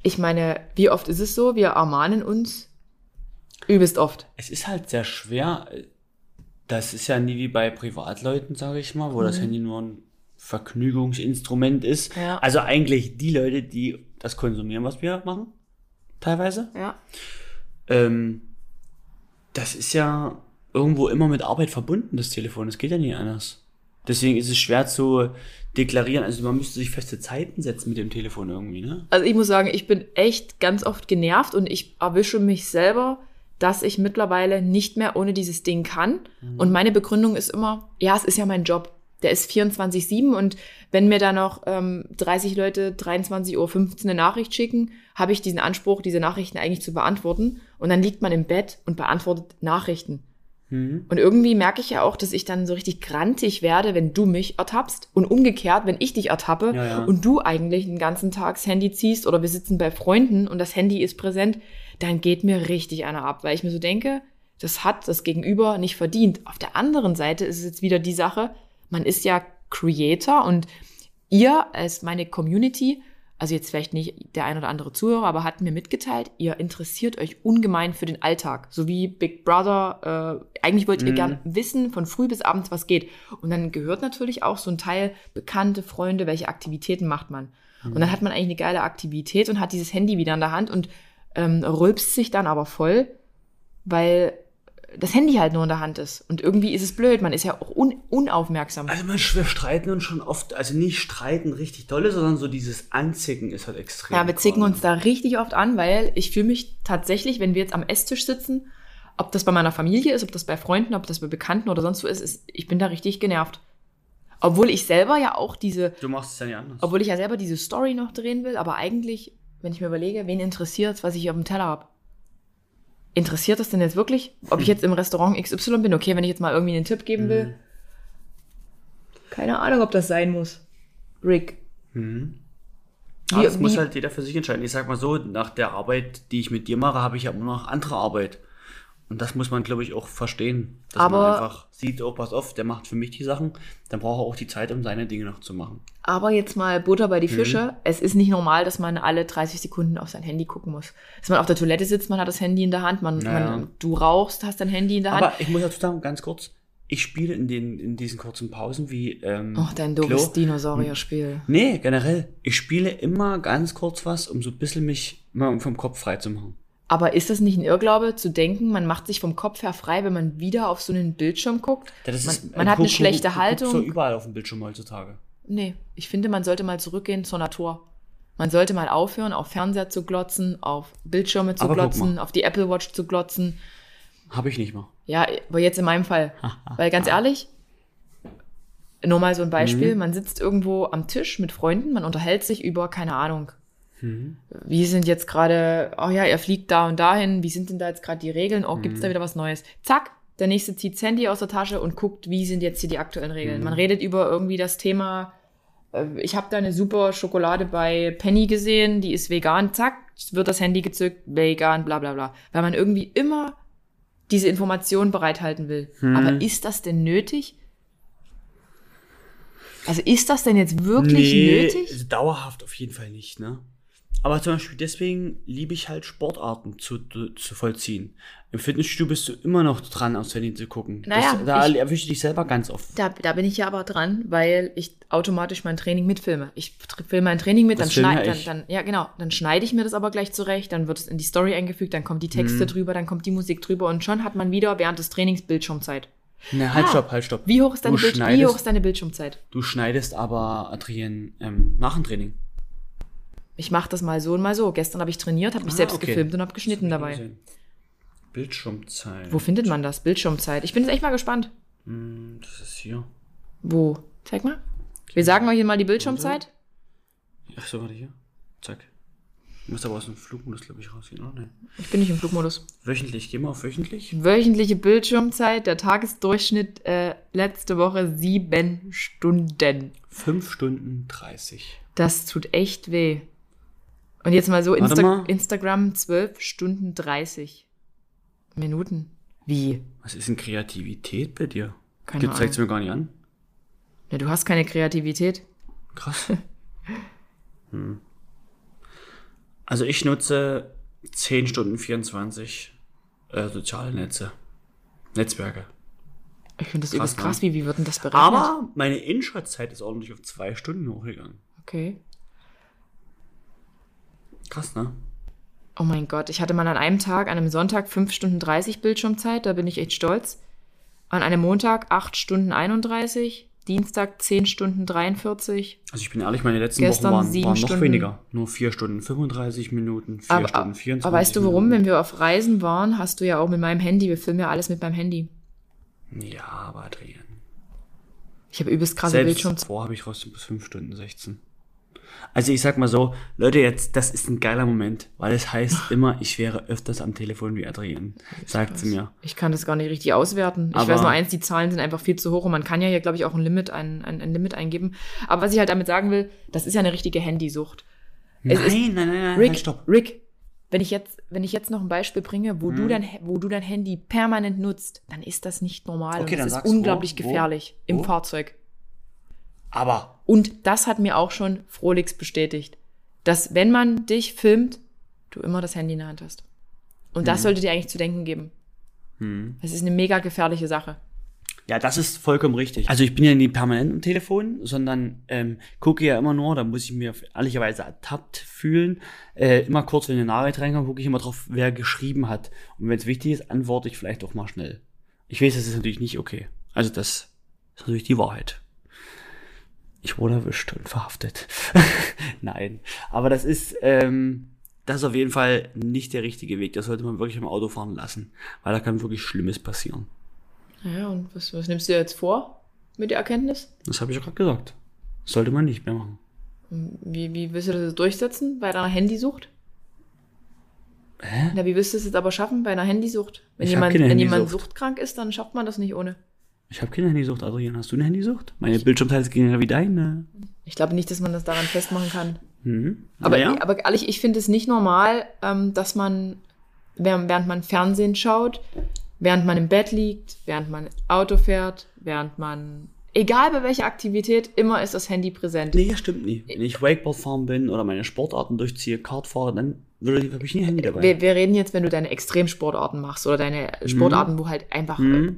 ich meine, wie oft ist es so? Wir ermahnen uns übelst oft. Es ist halt sehr schwer. Das ist ja nie wie bei Privatleuten, sage ich mal, wo das Handy nur ein Vergnügungsinstrument ist. Ja. Also eigentlich die Leute, die das konsumieren, was wir machen, teilweise. Ja. Ähm, das ist ja irgendwo immer mit Arbeit verbunden, das Telefon. Das geht ja nicht anders. Deswegen ist es schwer zu deklarieren. Also man müsste sich feste Zeiten setzen mit dem Telefon irgendwie, ne? Also ich muss sagen, ich bin echt ganz oft genervt und ich erwische mich selber, dass ich mittlerweile nicht mehr ohne dieses Ding kann. Und meine Begründung ist immer, ja, es ist ja mein Job. Der ist 24-7 und wenn mir da noch ähm, 30 Leute 23.15 Uhr eine Nachricht schicken, habe ich diesen Anspruch, diese Nachrichten eigentlich zu beantworten. Und dann liegt man im Bett und beantwortet Nachrichten. Und irgendwie merke ich ja auch, dass ich dann so richtig grantig werde, wenn du mich ertappst. Und umgekehrt, wenn ich dich ertappe Ja, ja. und du eigentlich den ganzen Tag das Handy ziehst oder wir sitzen bei Freunden und das Handy ist präsent, dann geht mir richtig einer ab, weil ich mir so denke, das hat das Gegenüber nicht verdient. Auf der anderen Seite ist es jetzt wieder die Sache, man ist ja Creator und ihr als meine Community, also jetzt vielleicht nicht der ein oder andere Zuhörer, aber hat mir mitgeteilt, ihr interessiert euch ungemein für den Alltag, so wie Big Brother. Äh, eigentlich wollt ihr Mhm. gern wissen von früh bis abends, was geht. Und dann gehört natürlich auch so ein Teil Bekannte, Freunde, welche Aktivitäten macht man. Und dann hat man eigentlich eine geile Aktivität und hat dieses Handy wieder in der Hand und ähm, rülpst sich dann aber voll, weil das Handy halt nur in der Hand ist. Und irgendwie ist es blöd. Man ist ja auch un unaufmerksam. Also man, wir streiten uns schon oft, also nicht streiten richtig dolle, sondern so dieses Anzicken ist halt extrem. Ja, wir zicken uns da richtig oft an, weil ich fühle mich tatsächlich, wenn wir jetzt am Esstisch sitzen, ob das bei meiner Familie ist, ob das bei Freunden, ob das bei Bekannten oder sonst wo ist, ist ich bin da richtig genervt. Obwohl ich selber ja auch diese, Du machst es ja nicht anders. obwohl ich ja selber diese Story noch drehen will, aber eigentlich, wenn ich mir überlege, wen interessiert was ich hier auf dem Teller habe? Interessiert das denn jetzt wirklich? Ob ich jetzt im Restaurant XY bin? Okay, wenn ich jetzt mal irgendwie einen Tipp geben will. Keine Ahnung, ob das sein muss. Rick. Aber Wie- das muss wie- halt jeder für sich entscheiden. Ich sag mal so, nach der Arbeit, die ich mit dir mache, habe ich ja immer noch andere Arbeit. Und das muss man, glaube ich, auch verstehen. Dass Aber- man einfach sieht, oh, pass auf, der macht für mich die Sachen, dann braucht er auch die Zeit, um seine Dinge noch zu machen. Aber jetzt mal Butter bei die Fische. Es ist nicht normal, dass man alle 30 Sekunden auf sein Handy gucken muss. Dass man auf der Toilette sitzt, man hat das Handy in der Hand, man, Naja. man du rauchst, hast dein Handy in der Hand. Aber ich muss dazu sagen, ganz kurz, ich spiele in, den, in diesen kurzen Pausen wie. Ähm, Ach, dein doofes. Dinosaurier-Spiel. Nee, generell. Ich spiele immer ganz kurz was, um so ein bisschen mich mal vom Kopf frei zu machen. Aber ist das nicht ein Irrglaube, zu denken, man macht sich vom Kopf her frei, wenn man wieder auf so einen Bildschirm guckt? Das man ist- man du hat eine guckst- schlechte du, du guckst Haltung. so überall auf dem Bildschirm heutzutage. Nee, ich finde, man sollte mal zurückgehen zur Natur. Man sollte mal aufhören, auf Fernseher zu glotzen, auf Bildschirme zu Aber guck glotzen, auf die Apple Watch zu glotzen. Habe ich nicht mal. Ja, aber jetzt in meinem Fall. Weil ganz ehrlich, nur mal so ein Mhm. Beispiel, man sitzt irgendwo am Tisch mit Freunden, man unterhält sich über, keine Ahnung, Mhm. wie sind jetzt gerade, oh ja, er fliegt da und dahin, wie sind denn da jetzt gerade die Regeln, oh, Mhm. gibt's da wieder was Neues? Zack, der nächste zieht das Handy aus der Tasche und guckt, wie sind jetzt hier die aktuellen Regeln. Mhm. Man redet über irgendwie das Thema, äh, ich habe da eine super Schokolade bei Penny gesehen, die ist vegan, zack, wird das Handy gezückt, vegan, bla bla bla. Weil man irgendwie immer diese Information bereithalten will. Hm. Aber ist das denn nötig? Also ist das denn jetzt wirklich nötig? also dauerhaft auf jeden Fall nicht, ne? Aber zum Beispiel deswegen liebe ich halt Sportarten zu, zu vollziehen. Im Fitnessstudio bist du immer noch dran, aufs Handy zu gucken. Naja, das, da ich- erwische ich dich selber ganz oft. Da, da bin ich ja aber dran, weil ich automatisch mein Training mitfilme. Ich filme mein Training mit, dann Das schneide dann, ich. dann, ja genau, dann schneide ich mir das aber gleich zurecht, dann wird es in die Story eingefügt, dann kommt die Texte Mhm. drüber, dann kommt die Musik drüber und schon hat man wieder während des Trainings Bildschirmzeit. Ne, halt, Ah. stopp, halt, stopp. Wie hoch ist deine, Du Bild wie hoch ist deine Bildschirmzeit? Du schneidest aber, Adrien, ähm, nach dem Training. Ich mache das mal so und mal so. Gestern habe ich trainiert, habe mich Ah, selbst okay. gefilmt und habe geschnitten dabei. Bildschirmzeit. Wo findet man das? Bildschirmzeit. Ich bin jetzt echt mal gespannt. Hm, Das ist hier. Wo? Zeig mal. Wir sagen euch hier mal die Bildschirmzeit. Ach so, warte hier. Zack. Du musst aber aus dem Flugmodus, glaube ich, rausgehen, oder? Nee. Ich bin nicht im Flugmodus. Wöchentlich. Geh mal auf wöchentlich. Wöchentliche Bildschirmzeit, der Tagesdurchschnitt äh, letzte Woche sieben Stunden. 5 Stunden 30. Das tut echt weh. Und jetzt mal so Insta mal. Instagram 12 Stunden 30 Minuten. Wie? Was ist denn Kreativität bei dir? Keine Du zeigst Ahnung. mir gar nicht an. Ja, du hast keine Kreativität. Krass. hm. Also ich nutze 10 Stunden 24 äh, soziale Netze. Netzwerke. Ich finde das Krass, übelst krass. ne? Wie, wie wird denn das berechnet? Aber meine Inshot-Zeit ist ordentlich auf 2 Stunden hochgegangen. Okay. Krass, ne? Oh mein Gott, ich hatte mal an einem Tag, an einem Sonntag 5 Stunden 30 Bildschirmzeit, da bin ich echt stolz. An einem Montag 8 Stunden 31, Dienstag 10 Stunden 43. Also ich bin ehrlich, meine letzten Wochen waren, waren noch Stunden. weniger. Nur 4 Stunden 35 Minuten, 4 Aber, Stunden 24 aber weißt du warum? Minuten. Wenn wir auf Reisen waren, hast du ja auch mit meinem Handy, wir filmen ja alles mit meinem Handy. Ja, aber Adrian. Ich habe übelst krasse Selbst Bildschirmzeit. davor habe ich trotzdem bis 5 Stunden 16. Also ich sag mal so, Leute, jetzt, das ist ein geiler Moment, weil es heißt immer, ich wäre öfters am Telefon wie Adrian. Sagt sie mir. Ich kann das gar nicht richtig auswerten. Ich Aber- weiß nur eins, die Zahlen sind einfach viel zu hoch und man kann ja hier, glaube ich, auch ein Limit, ein, ein, ein Limit eingeben. Aber was ich halt damit sagen will, das ist ja eine richtige Handysucht. Es ist- Nein, nein, nein, nein, Rick, halt, stopp. Rick, wenn ich jetzt, wenn ich jetzt noch ein Beispiel bringe, wo Hm. du dein, wo du dein Handy permanent nutzt, dann ist das nicht normal Okay, und dann das ist wo, unglaublich wo, gefährlich im wo? Fahrzeug. Aber Und das hat mir auch schon Frolix bestätigt, dass wenn man dich filmt, du immer das Handy in der Hand hast. Und Hm. das sollte dir eigentlich zu denken geben. Das ist eine mega gefährliche Sache. Ja, das ist vollkommen richtig. Also ich bin ja nie permanent am Telefon, sondern ähm, gucke ja immer nur, da muss ich mir ehrlicherweise ertappt fühlen, äh, immer kurz, wenn eine Nachricht reinkommt, gucke ich immer drauf, wer geschrieben hat. Und wenn es wichtig ist, antworte ich vielleicht auch mal schnell. Ich weiß, das ist natürlich nicht okay. Also das ist natürlich die Wahrheit. Ich wurde erwischt und verhaftet. Nein, aber das ist, ähm, das ist auf jeden Fall nicht der richtige Weg. Das sollte man wirklich im Auto fahren lassen, weil da kann wirklich Schlimmes passieren. Ja, und was, was nimmst du jetzt vor mit der Erkenntnis? Das habe ich ja gerade gesagt. Das sollte man nicht mehr machen. Wie, wie willst du das durchsetzen bei deiner Handysucht? Hä? Na, wie willst du es jetzt aber schaffen bei einer Handysucht? Wenn, Ich jemand, wenn jemand suchtkrank ist, dann schafft man das nicht ohne. Ich habe keine Handysucht, Adrian. Hast du eine Handysucht? Meine Bildschirmzeit ging ja wie deine. Ich glaube nicht, dass man das daran festmachen kann. Mhm. Aber, ja. aber ehrlich, ich finde es nicht normal, ähm, dass man, während, man Fernsehen schaut, während man im Bett liegt, während man Auto fährt, während man, egal bei welcher Aktivität, immer ist das Handy präsent. Nee, das stimmt nie. Wenn ich Wakeboard fahren bin oder meine Sportarten durchziehe, Kart fahre, dann würde ich nie ein Handy dabei. Wir, wir reden jetzt, wenn du deine Extremsportarten machst oder deine Sportarten, wo halt einfach, Mhm.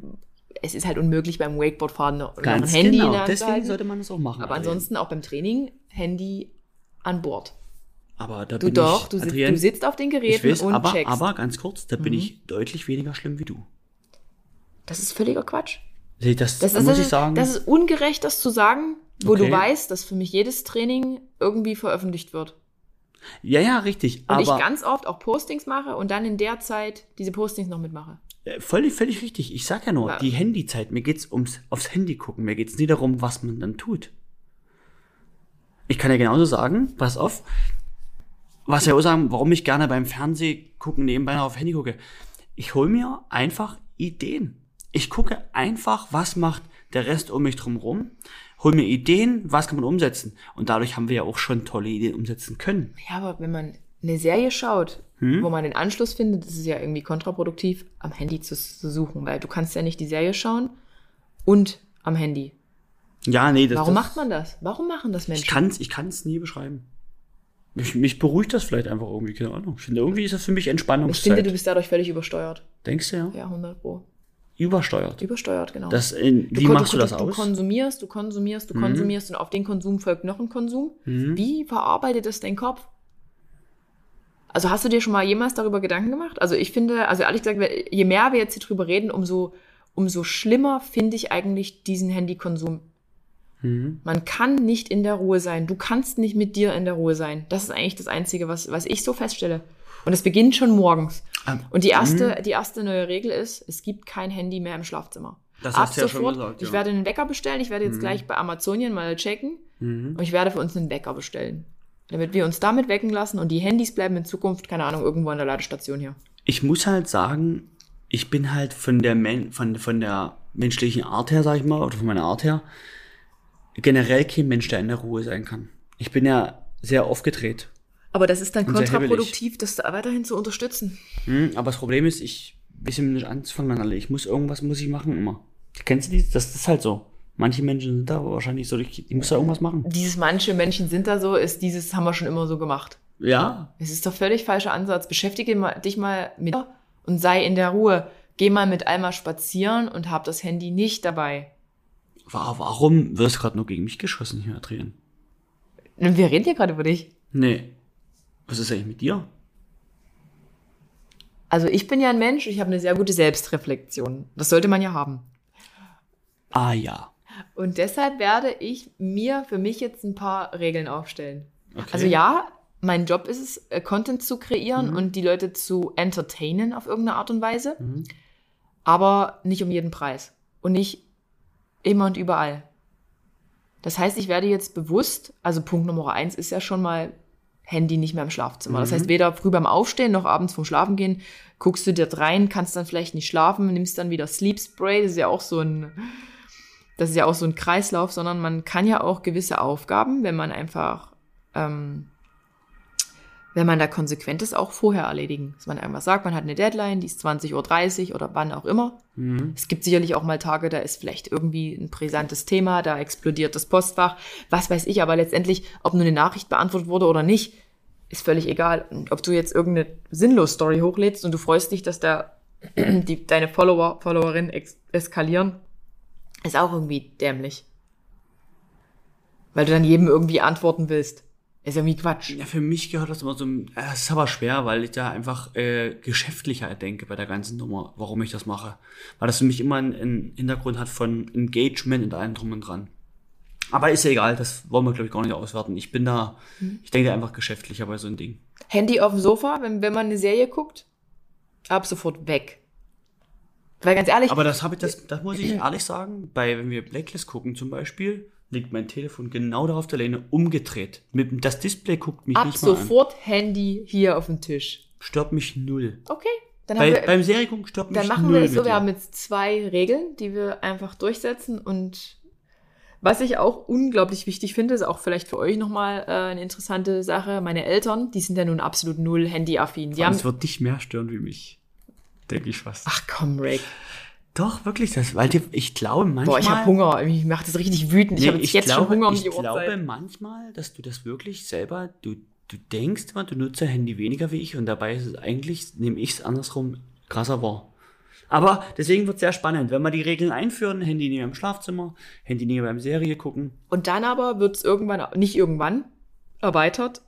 Es ist halt unmöglich beim Wakeboardfahren noch Ganz ein Handy in genau. der Hand zu Deswegen halten. sollte man das auch machen. Aber Adrian. ansonsten auch beim Training Handy an Bord. Aber da Du bin doch, ich, du, sitzt, Adrian, du sitzt auf den ich Geräten weiß, und aber, checkst. Mhm. aber ganz kurz, da bin ich deutlich weniger schlimm wie du. das ist völliger Quatsch. Das, Das da ist, muss das, ich sagen. das ist ungerecht, das zu sagen, wo Okay. du weißt, dass für mich jedes Training irgendwie veröffentlicht wird. ja, ja, richtig. Und ich aber ganz oft auch Postings mache und dann in der Zeit diese Postings noch mitmache. Äh, völlig, völlig richtig. Ich sag ja nur, Ja. die Handyzeit, mir geht's ums aufs Handy gucken. Mir geht's nie darum, was man dann tut. Ich kann ja genauso sagen, pass auf, was ja auch sagen, warum ich gerne beim Fernseh gucken nebenbei noch auf Handy gucke. Ich hole mir einfach Ideen. Ich gucke einfach, was macht der Rest um mich drum rum, hol mir Ideen, was kann man umsetzen. Und dadurch haben wir ja auch schon tolle Ideen umsetzen können. Ja, aber wenn man eine Serie schaut, Hm? wo man den Anschluss findet, das ist ja irgendwie kontraproduktiv, am Handy zu, zu suchen, weil du kannst ja nicht die Serie schauen und am Handy. Ja, nee, das Warum das, macht man das? Warum machen das Menschen? Ich kann's, ich kann's nie beschreiben. Mich, mich beruhigt das vielleicht einfach irgendwie, keine Ahnung. Ich finde, irgendwie ist das für mich ich Entspannungszeit. finde, du bist dadurch völlig übersteuert. Denkst du ja? Ja, 100 Pro. Übersteuert. Übersteuert, genau. Das, in, wie kon- machst du das du, aus? Mhm. Du konsumierst, du konsumierst, du konsumierst und auf den Konsum folgt noch ein Konsum. Wie verarbeitet das dein Kopf? Also hast du dir schon mal jemals darüber Gedanken gemacht? Also ich finde, also ehrlich gesagt, je mehr wir jetzt hier drüber reden, umso, umso schlimmer finde ich eigentlich diesen Handykonsum. Mhm. Man kann nicht in der Ruhe sein. Du kannst nicht mit dir in der Ruhe sein. Das ist eigentlich das Einzige, was, was ich so feststelle. Und es beginnt schon morgens. Ah, Und die erste, die erste neue Regel ist, es gibt kein Handy mehr im Schlafzimmer. Das Ab hast du ja schon sofort, gesagt, ich ja. werde einen Wecker bestellen. Ich werde jetzt gleich bei Amazonien mal checken. Mhm. Und ich werde für uns einen Wecker bestellen. Damit wir uns damit wecken lassen und die Handys bleiben in Zukunft, keine Ahnung, irgendwo an der Ladestation hier. Ich muss halt sagen, ich bin halt von der, Men von, von der menschlichen Art her, sag ich mal, oder von meiner Art her, generell kein Mensch, der in der Ruhe sein kann. Ich bin ja sehr aufgedreht. Aber das ist dann kontraproduktiv, das da weiterhin zu unterstützen. Hm, aber das Problem ist, ich bisschen nicht anzufangen, alle. Ich muss irgendwas muss ich machen immer. Kennst du die? Das, das ist halt so. Manche Menschen sind da aber wahrscheinlich so, ich, ich muss da irgendwas machen. Dieses manche Menschen sind da so, ist dieses haben wir schon immer so gemacht. Ja, Es ist doch völlig falscher Ansatz. Beschäftige mal, dich mal mit und sei in der Ruhe. Geh mal mit Alma spazieren und hab das Handy nicht dabei. Wa- Warum wirst du gerade nur gegen mich geschossen hier, Adrian? Wir reden hier gerade über dich. Nee. Was ist eigentlich mit dir? Also ich bin ja ein Mensch, ich habe eine sehr gute Selbstreflexion. Das sollte man ja haben. Ah ja. Und deshalb werde ich mir für mich jetzt ein paar Regeln aufstellen. Okay. Also ja, mein Job ist es, äh, Content zu kreieren und die Leute zu entertainen auf irgendeine Art und Weise. Aber nicht um jeden Preis. Und nicht immer und überall. Das heißt, ich werde jetzt bewusst, also Punkt Nummer eins ist ja schon mal Handy nicht mehr im Schlafzimmer. Das heißt, weder früh beim Aufstehen noch abends vom Schlafen gehen, guckst du dir rein, kannst dann vielleicht nicht schlafen, nimmst dann wieder Sleep Spray, das ist ja auch so ein, das ist ja auch so ein Kreislauf, sondern man kann ja auch gewisse Aufgaben, wenn man einfach, ähm, wenn man da konsequent ist, auch vorher erledigen. Dass man einfach sagt, man hat eine Deadline, die ist 20.30 Uhr oder wann auch immer. Es gibt sicherlich auch mal Tage, da ist vielleicht irgendwie ein brisantes Thema, da explodiert das Postfach, was weiß ich, aber letztendlich, ob nur eine Nachricht beantwortet wurde oder nicht, ist völlig egal. Ob du jetzt irgendeine sinnlos Story hochlädst und du freust dich, dass da die, deine Follower, Followerinnen eskalieren, Ist auch irgendwie dämlich. Weil du dann jedem irgendwie antworten willst. Ist irgendwie Quatsch. Ja, für mich gehört das immer so, äh, es ist aber schwer, weil ich da einfach äh, geschäftlicher denke bei der ganzen Nummer, warum ich das mache. Weil das für mich immer einen, einen Hintergrund hat von Engagement und allem drum und dran. Aber ist ja egal, das wollen wir, glaube ich, gar nicht auswerten. Ich bin da, Mhm. ich denke einfach geschäftlicher bei so einem Ding. Handy auf dem Sofa, wenn, wenn man eine Serie guckt, ab sofort weg. Weil ganz ehrlich, Aber das habe ich, das, das muss ich ehrlich sagen, bei, wenn wir Blacklist gucken zum Beispiel, liegt mein Telefon genau da auf der Lehne umgedreht. Mit, das Display guckt mich ab nicht mal an. sofort Handy hier auf dem Tisch. Stört mich null. Okay, dann, Bei, haben wir, beim Serie gucken stört mich dann machen null. wir das so. Wir haben jetzt zwei Regeln, die wir einfach durchsetzen. Und was ich auch unglaublich wichtig finde, ist auch vielleicht für euch nochmal äh, eine interessante Sache. Meine Eltern, die sind ja nun absolut null Handy-affin. Die haben. es wird dich mehr stören wie mich. Denke ich fast. Ach komm, Rick. Doch, wirklich, das, weil die, ich glaube manchmal. Boah, ich habe Hunger. Mich macht das richtig wütend. ich Nee, habe jetzt, jetzt schon Hunger um ich die glaube Uhrzeit. manchmal, dass du das wirklich selber, du, du denkst immer, du nutzt dein Handy weniger wie ich und dabei ist es eigentlich, nehme ich es andersrum, krasser wahr. Aber deswegen wird es sehr spannend, wenn wir die Regeln einführen, Handy nie beim Schlafzimmer, Handy nie beim Serie gucken. Und dann aber wird es irgendwann, nicht irgendwann, erweitert.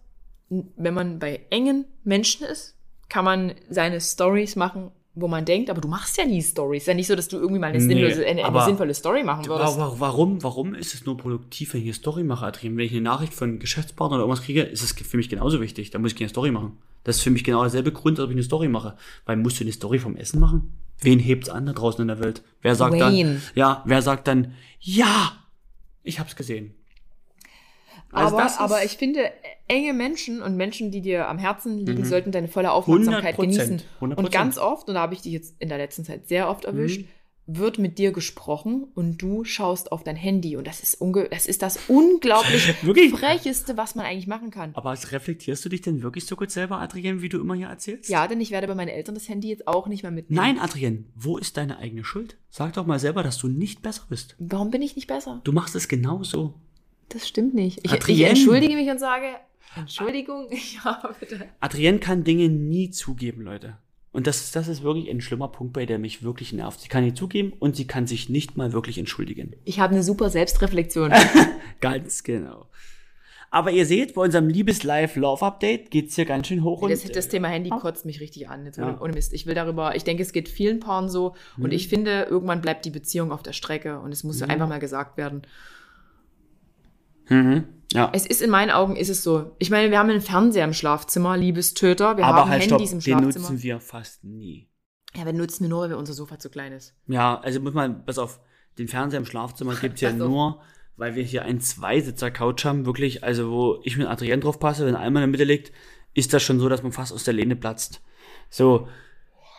Wenn man bei engen Menschen ist, kann man seine Stories machen, wo man denkt, aber du machst ja nie Stories. Ist ja nicht so, dass du irgendwie mal eine, Nee, sinnlose, eine, eine aber- sinnvolle Story machen würdest. Wa- Warum, warum ist es nur produktiv, wenn ich eine Story mache, Adrian? Wenn ich eine Nachricht von einem Geschäftspartner oder irgendwas kriege, ist es für mich genauso wichtig. Da muss ich keine Story machen. Das ist für mich genau derselbe Grund, als ob ich eine Story mache. Weil musst du eine Story vom Essen machen? Wen hebt's an da draußen in der Welt? Wer sagt Wayne. dann, ja, wer sagt dann, ja, ich hab's gesehen. Also aber, aber ich finde, enge Menschen und Menschen, die dir am Herzen liegen, Mhm. sollten deine volle Aufmerksamkeit 100%, genießen. 100%. Und ganz oft, und da habe ich dich jetzt in der letzten Zeit sehr oft erwischt, Mhm. wird mit dir gesprochen und du schaust auf dein Handy. Und das ist, unge das, ist das unglaublich frecheste, was man eigentlich machen kann. Aber reflektierst du dich denn wirklich so gut selber, Adrian, wie du immer hier erzählst? Ja, denn ich werde bei meinen Eltern das Handy jetzt auch nicht mehr mitnehmen. Nein, Adrian, wo ist deine eigene Schuld? Sag doch mal selber, dass du nicht besser bist. Warum bin ich nicht besser? Du machst es genauso. Das stimmt nicht. Ich, ich entschuldige mich und sage, Entschuldigung, ja, bitte. Adrienne kann Dinge nie zugeben, Leute. Und das, das ist wirklich ein schlimmer Punkt, bei der mich wirklich nervt. Sie kann nicht zugeben und sie kann sich nicht mal wirklich entschuldigen. Ich habe eine super Selbstreflexion. Ganz genau. Aber ihr seht, bei unserem Liebes-Live-Love-Update geht's hier ganz schön hoch. Das, und, das äh, Thema Handy kotzt mich richtig an. Jetzt Ja. ohne, Mist. Ich will darüber, ich denke, es geht vielen Paaren so. Und Mhm. ich finde, irgendwann bleibt die Beziehung auf der Strecke und es muss einfach mal gesagt werden. Mhm. Ja. Es ist in meinen Augen, ist es so. Ich meine, wir haben einen Fernseher im Schlafzimmer, Liebestöter. Wir Aber haben halt, stopp, Handys im den Schlafzimmer. nutzen wir fast nie. Ja, wir nutzen wir nur, weil unser Sofa zu klein ist. Ja, also muss man, pass auf, den Fernseher im Schlafzimmer gibt's ja Pass auf. nur, weil wir hier einen Zweisitzer-Couch haben, wirklich, also wo ich mit Adrienne drauf passe, wenn einmal in der Mitte liegt, ist das schon so, dass man fast aus der Lehne platzt. So.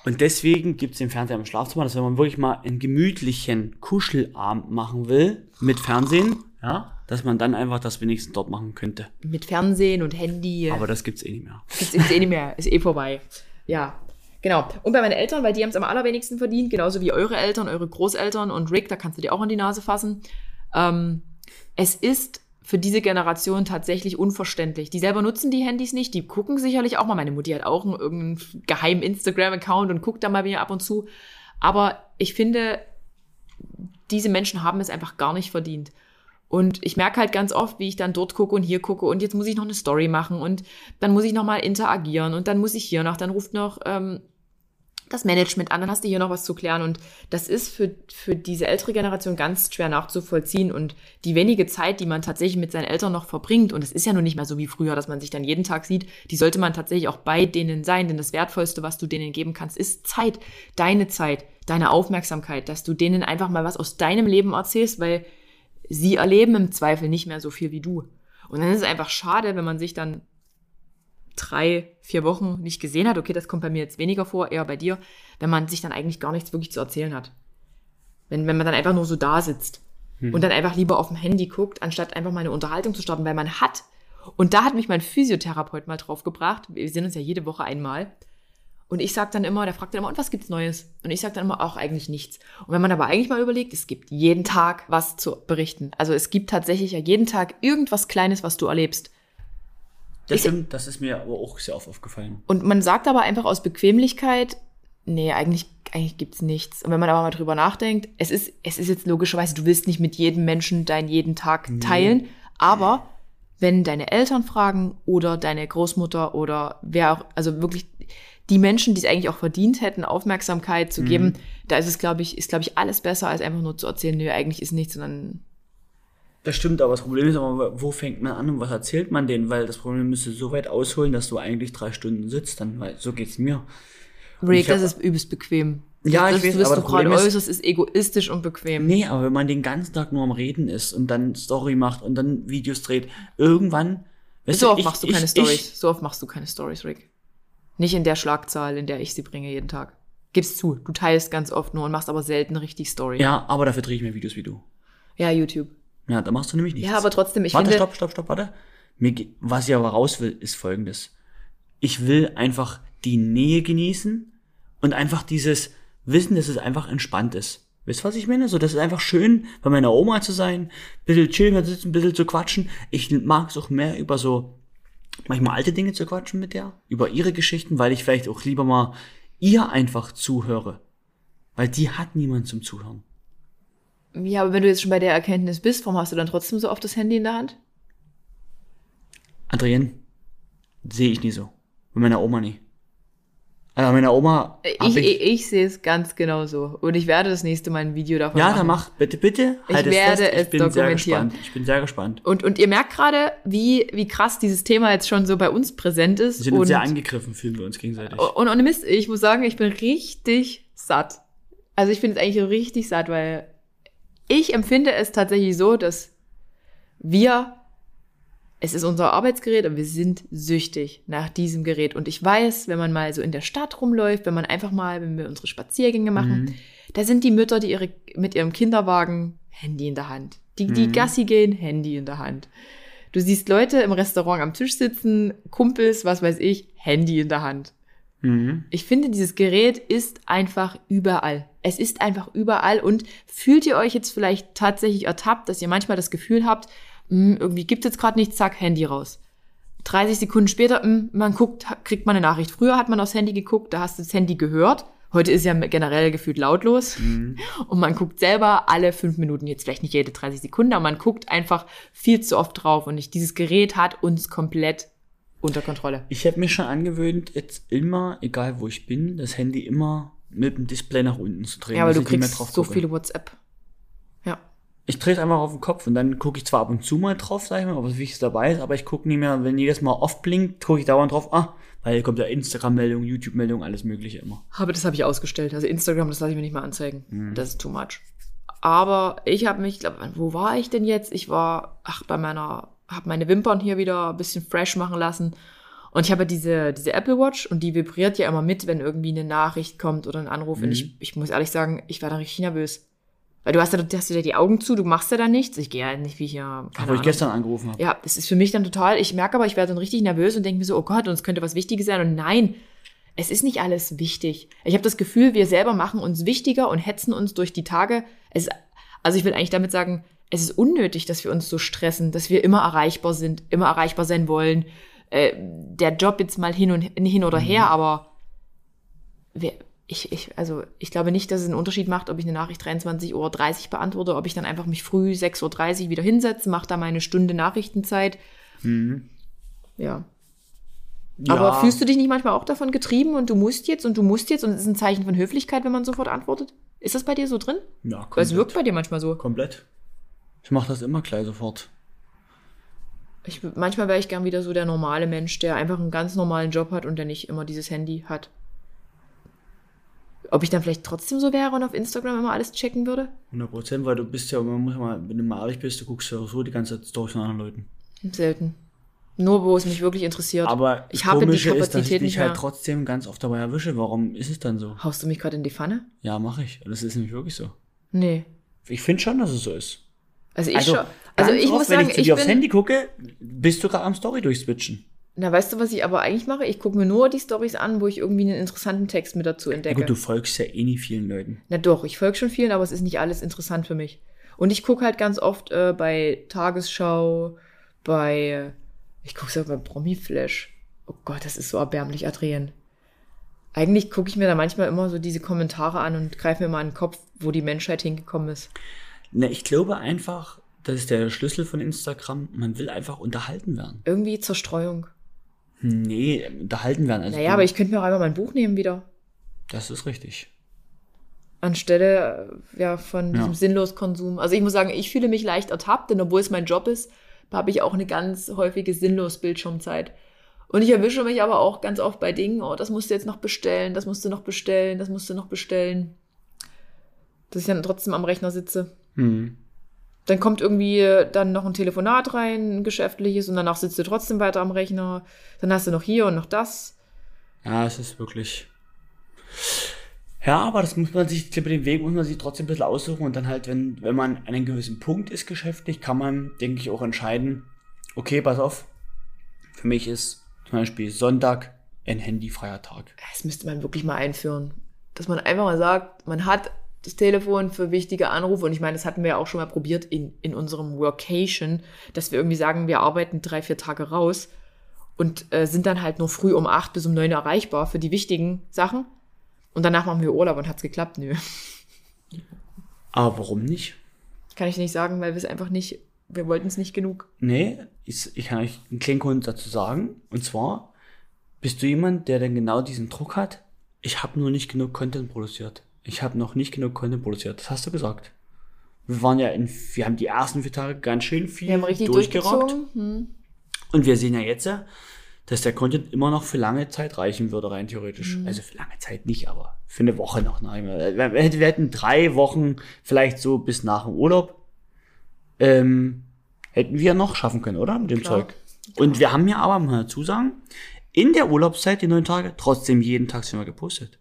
Und deswegen gibt's den Fernseher im Schlafzimmer, dass wenn man wirklich mal einen gemütlichen Kuschelarm machen will, mit Fernsehen, ja, dass man dann einfach das wenigstens dort machen könnte. Mit Fernsehen und Handy. Aber das gibt's eh nicht mehr. Ist, ist eh nicht mehr, ist eh vorbei. Ja, genau. Und bei meinen Eltern, weil die haben es am allerwenigsten verdient, genauso wie eure Eltern, eure Großeltern und Rick, da kannst du dir auch an die Nase fassen. Ähm, es ist für diese Generation tatsächlich unverständlich. Die selber nutzen die Handys nicht, die gucken sicherlich auch mal. Meine Mutti hat auch einen irgendeinen geheimen Instagram-Account und guckt da mal wieder ab und zu. Aber ich finde, diese Menschen haben es einfach gar nicht verdient. Und ich merke halt ganz oft, wie ich dann dort gucke und hier gucke und jetzt muss ich noch eine Story machen und dann muss ich noch mal interagieren und dann muss ich hier noch, dann ruft noch ähm, das Management an, dann hast du hier noch was zu klären. Und das ist für, für diese ältere Generation ganz schwer nachzuvollziehen und die wenige Zeit, die man tatsächlich mit seinen Eltern noch verbringt und es ist ja nun nicht mehr so wie früher, dass man sich dann jeden Tag sieht, die sollte man tatsächlich auch bei denen sein, denn das Wertvollste, was du denen geben kannst, ist Zeit, deine Zeit, deine Aufmerksamkeit, dass du denen einfach mal was aus deinem Leben erzählst, weil sie erleben im Zweifel nicht mehr so viel wie du. Und dann ist es einfach schade, wenn man sich dann drei, vier Wochen nicht gesehen hat. Okay, das kommt bei mir jetzt weniger vor, eher bei dir, wenn man sich dann eigentlich gar nichts wirklich zu erzählen hat. Wenn, wenn man dann einfach nur so da sitzt und dann einfach lieber auf dem Handy guckt, anstatt einfach mal eine Unterhaltung zu starten, weil man hat. Und da hat mich mein Physiotherapeut mal drauf gebracht. Wir sehen uns ja jede Woche einmal. Und ich sag dann immer, der fragt dann immer, und was gibt's Neues? Und ich sag dann immer, auch eigentlich nichts. Und wenn man aber eigentlich mal überlegt, es gibt jeden Tag was zu berichten. Also es gibt tatsächlich ja jeden Tag irgendwas Kleines, was du erlebst. Das Ich- stimmt, das ist mir aber auch sehr oft aufgefallen. Und man sagt aber einfach aus Bequemlichkeit, Nee, eigentlich, eigentlich gibt's nichts. Und wenn man aber mal drüber nachdenkt, es ist, es ist jetzt logischerweise, du willst nicht mit jedem Menschen deinen jeden Tag teilen, aber wenn deine Eltern fragen oder deine Großmutter oder wer auch, also wirklich die Menschen, die es eigentlich auch verdient hätten, Aufmerksamkeit zu geben, da ist es, glaube ich, ist, glaube ich, alles besser, als einfach nur zu erzählen, nö, eigentlich ist nichts, sondern Das stimmt, aber das Problem ist aber, wo fängt man an und was erzählt man denen? Weil das Problem müsste so weit ausholen, dass du eigentlich drei Stunden sitzt, dann, weil so geht's mir. Rick, ich das ist übelst bequem. Ja, ich das, weiß, was aber du das gerade äußerst, ist egoistisch und bequem. Nee, aber wenn man den ganzen Tag nur am Reden ist und dann Story macht und dann Videos dreht, irgendwann. Weißt so du, oft ich- machst du ich- keine ich- Stories. So oft machst du keine Stories, Rick. Nicht in der Schlagzahl, in der ich sie bringe jeden Tag. Gib's zu, du teilst ganz oft nur und machst aber selten richtig Story. Ja, aber dafür drehe ich mehr Videos wie du. Ja, YouTube. Ja, da machst du nämlich nichts. Ja, aber trotzdem, ich warte, finde. stopp, stopp, stopp, warte. Mir, was ich aber raus will, ist folgendes. Ich will einfach die Nähe genießen und einfach dieses Wissen, dass es einfach entspannt ist. Wisst was ich meine? So, das ist einfach schön, bei meiner Oma zu sein, bisschen chillen, sitzen, ein bisschen zu quatschen. Ich mag es auch mehr über so, manchmal alte Dinge zu quatschen mit der, über ihre Geschichten, weil ich vielleicht auch lieber mal ihr einfach zuhöre. Weil die hat niemand zum Zuhören. Ja, aber wenn du jetzt schon bei der Erkenntnis bist, warum hast du dann trotzdem so oft das Handy in der Hand? Adrienne, sehe ich nie so. Bei meiner Oma nie. Also meiner Oma. hab Ich, ich, ich sehe es ganz genau so. Und ich werde das nächste Mal ein Video davon ja, machen. dann mach, bitte, bitte. Ich halt werde fest. es ich bin sehr dokumentieren. gespannt. Ich bin sehr gespannt. Und, und ihr merkt gerade, wie, wie krass dieses Thema jetzt schon so bei uns präsent ist. Wir sind und, uns sehr angegriffen, fühlen wir uns gegenseitig. und ohne Mist, ich muss sagen, ich bin richtig satt. Also ich bin jetzt eigentlich richtig satt, weil ich empfinde es tatsächlich so, dass wir, es ist unser Arbeitsgerät und wir sind süchtig nach diesem Gerät. Und ich weiß, wenn man mal so in der Stadt rumläuft, wenn man einfach mal, wenn wir unsere Spaziergänge machen, Mhm. da sind die Mütter, die ihre, mit ihrem Kinderwagen Handy in der Hand. Die, die Mhm. Gassi gehen, Handy in der Hand. Du siehst Leute im Restaurant am Tisch sitzen, Kumpels, was weiß ich, Handy in der Hand. Mhm. Ich finde, dieses Gerät ist einfach überall. Es ist einfach überall. Und fühlt ihr euch jetzt vielleicht tatsächlich ertappt, dass ihr manchmal das Gefühl habt, hm, irgendwie gibt es jetzt gerade nichts, zack, Handy raus. 30 Sekunden später, hm, man guckt, kriegt man eine Nachricht. Früher hat man aufs Handy geguckt, da hast du das Handy gehört. Heute ist ja generell gefühlt lautlos. Und man guckt selber alle fünf Minuten, jetzt vielleicht nicht jede 30 Sekunden, aber man guckt einfach viel zu oft drauf. Und ich, dieses Gerät hat uns komplett unter Kontrolle. Ich habe mir schon angewöhnt, jetzt immer, egal wo ich bin, das Handy immer mit dem Display nach unten zu drehen. Ja, aber du nicht kriegst drauf so viele WhatsApp. Ich drehe es einfach auf den Kopf und dann gucke ich zwar ab und zu mal drauf, sag ich mal, ob was Wichtiges dabei ist, aber ich gucke nicht mehr, wenn jedes Mal oft blinkt, gucke ich dauernd drauf, ah, weil hier kommt ja Instagram-Meldung, YouTube-Meldung, alles mögliche immer. Aber das habe ich ausgestellt. Also Instagram, das lasse ich mir nicht mehr anzeigen. Mhm. Das ist too much. Aber ich habe mich, glaub, wo war ich denn jetzt? Ich war, ach, bei meiner, habe meine Wimpern hier wieder ein bisschen fresh machen lassen. Und ich habe diese, diese Apple Watch und die vibriert ja immer mit, wenn irgendwie eine Nachricht kommt oder ein Anruf. Und Mhm. ich, ich muss ehrlich sagen, ich war da richtig nervös. Weil du hast ja, du hast ja die Augen zu, du machst ja da nichts. Ich gehe ja nicht wie hier. keine Wo ich gestern angerufen habe. Ja, das ist für mich dann total, ich merke aber, ich werde dann richtig nervös und denke mir so, oh Gott, uns könnte was Wichtiges sein. Und nein, es ist nicht alles wichtig. Ich habe das Gefühl, wir selber machen uns wichtiger und hetzen uns durch die Tage. Es, also ich will eigentlich damit sagen, es ist unnötig, dass wir uns so stressen, dass wir immer erreichbar sind, immer erreichbar sein wollen. Äh, der Job jetzt mal hin und hin oder her, aber wir, ich, ich, also ich glaube nicht, dass es einen Unterschied macht, ob ich eine Nachricht 23.30 Uhr beantworte, ob ich dann einfach mich früh 6.30 Uhr wieder hinsetze, mache da meine Stunde Nachrichtenzeit. Ja. Aber fühlst du dich nicht manchmal auch davon getrieben und du musst jetzt und du musst jetzt und es ist ein Zeichen von Höflichkeit, wenn man sofort antwortet? Ist das bei dir so drin? Ja, Weil es komplett. wirkt bei dir manchmal so. komplett. Ich mache das immer gleich sofort. Ich, manchmal wäre ich gern wieder so der normale Mensch, der einfach einen ganz normalen Job hat und der nicht immer dieses Handy hat. Ob ich dann vielleicht trotzdem so wäre und auf Instagram immer alles checken würde? 100 Prozent, weil du bist ja, man muss ja mal, wenn du mal ehrlich bist, du guckst ja so die ganze Zeit Storys von anderen Leuten. Selten. Nur wo es mich wirklich interessiert. Aber ich habe die Komische ist, dass ich Kapazität dich nicht mehr. halt trotzdem ganz oft dabei erwische. Warum ist es dann so? Haust du mich gerade in die Pfanne? Ja, mache ich. Das ist nämlich wirklich so. Nee. Ich finde schon, dass es so ist. Also ich Also, schon. Also ich oft, muss wenn sagen, ich zu ich dir aufs bin. Handy gucke, bist du gerade am Story durchswitchen. Na, weißt du, was ich aber eigentlich mache? Ich gucke mir nur die Stories an, wo ich irgendwie einen interessanten Text mit dazu entdecke. gut, du folgst ja eh nie vielen Leuten. Na doch, ich folge schon vielen, aber es ist nicht alles interessant für mich. Und ich gucke halt ganz oft äh, bei Tagesschau, bei, ich gucke sogar bei Promiflash. Oh Gott, das ist so erbärmlich, Adrian. Eigentlich gucke ich mir da manchmal immer so diese Kommentare an und greife mir mal den Kopf, wo die Menschheit hingekommen ist. Ne, ich glaube einfach, das ist der Schlüssel von Instagram. Man will einfach unterhalten werden. Irgendwie Zerstreuung. Nee, unterhalten werden. Also Naja, aber ich könnte mir auch einmal mein Buch nehmen wieder. Das ist richtig. Anstelle äh, ja, von Ja. diesem Sinnloskonsum. Also ich muss sagen, ich fühle mich leicht ertappt, denn obwohl es mein Job ist, habe ich auch eine ganz häufige sinnlos Bildschirmzeit. Und ich erwische mich aber auch ganz oft bei Dingen, oh, das musst du jetzt noch bestellen, das musst du noch bestellen, das musst du noch bestellen. Dass ich dann trotzdem am Rechner sitze. Hm. Dann kommt irgendwie dann noch ein Telefonat rein, ein geschäftliches, und danach sitzt du trotzdem weiter am Rechner. Dann hast du noch hier und noch das. Ja, es ist wirklich. Ja, aber das muss man sich, ich glaube, den Weg muss man sich trotzdem ein bisschen aussuchen und dann halt, wenn, wenn man an einem gewissen Punkt ist geschäftlich, kann man, denke ich, auch entscheiden, okay, pass auf, für mich ist zum Beispiel Sonntag ein handyfreier Tag. Das müsste man wirklich mal einführen. Dass man einfach mal sagt, man hat das Telefon für wichtige Anrufe. Und ich meine, das hatten wir ja auch schon mal probiert in, in unserem Workation, dass wir irgendwie sagen, wir arbeiten drei, vier Tage raus und äh, sind dann halt nur früh um acht bis um neun erreichbar für die wichtigen Sachen. Und danach machen wir Urlaub und hat's geklappt? Nö. Aber warum nicht? Kann ich nicht sagen, weil wir es einfach nicht, wir wollten es nicht genug. Nee, ich, ich kann euch einen kleinen Grund dazu sagen. Und zwar, bist du jemand, der dann genau diesen Druck hat? Ich habe nur nicht genug Content produziert. Ich habe noch nicht genug Content produziert. Das hast du gesagt. Wir waren ja in, wir haben die ersten vier Tage ganz schön viel Wir haben richtig durchgerockt. Hm. Und wir sehen ja jetzt, dass der Content immer noch für lange Zeit reichen würde, rein theoretisch. Mhm. Also für lange Zeit nicht, aber für eine Woche noch. Nein, wir, wir, hätten- drei Wochen, vielleicht so bis nach dem Urlaub, ähm, hätten wir noch schaffen können, oder? Mit dem Klar. Zeug. Und wir haben ja aber, muss man dazu sagen, in der Urlaubszeit, die neun Tage, trotzdem jeden Tag sind wir gepostet.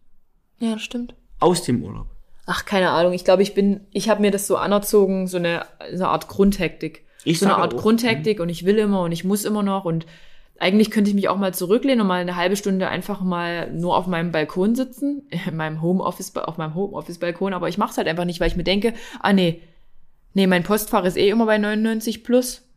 Ja, das stimmt. Aus dem Urlaub. Ach, keine Ahnung. Ich glaube, ich bin, ich habe mir das so anerzogen, so eine, so eine Art Grundhektik. Ich so eine Art auch. Grundhektik und ich will immer und ich muss immer noch und eigentlich könnte ich mich auch mal zurücklehnen und mal eine halbe Stunde einfach mal nur auf meinem Balkon sitzen, in meinem Homeoffice, auf meinem Homeoffice-Balkon, aber ich mache es halt einfach nicht, weil ich mir denke, ah nee, nee, mein Postfach ist eh immer bei 99 plus.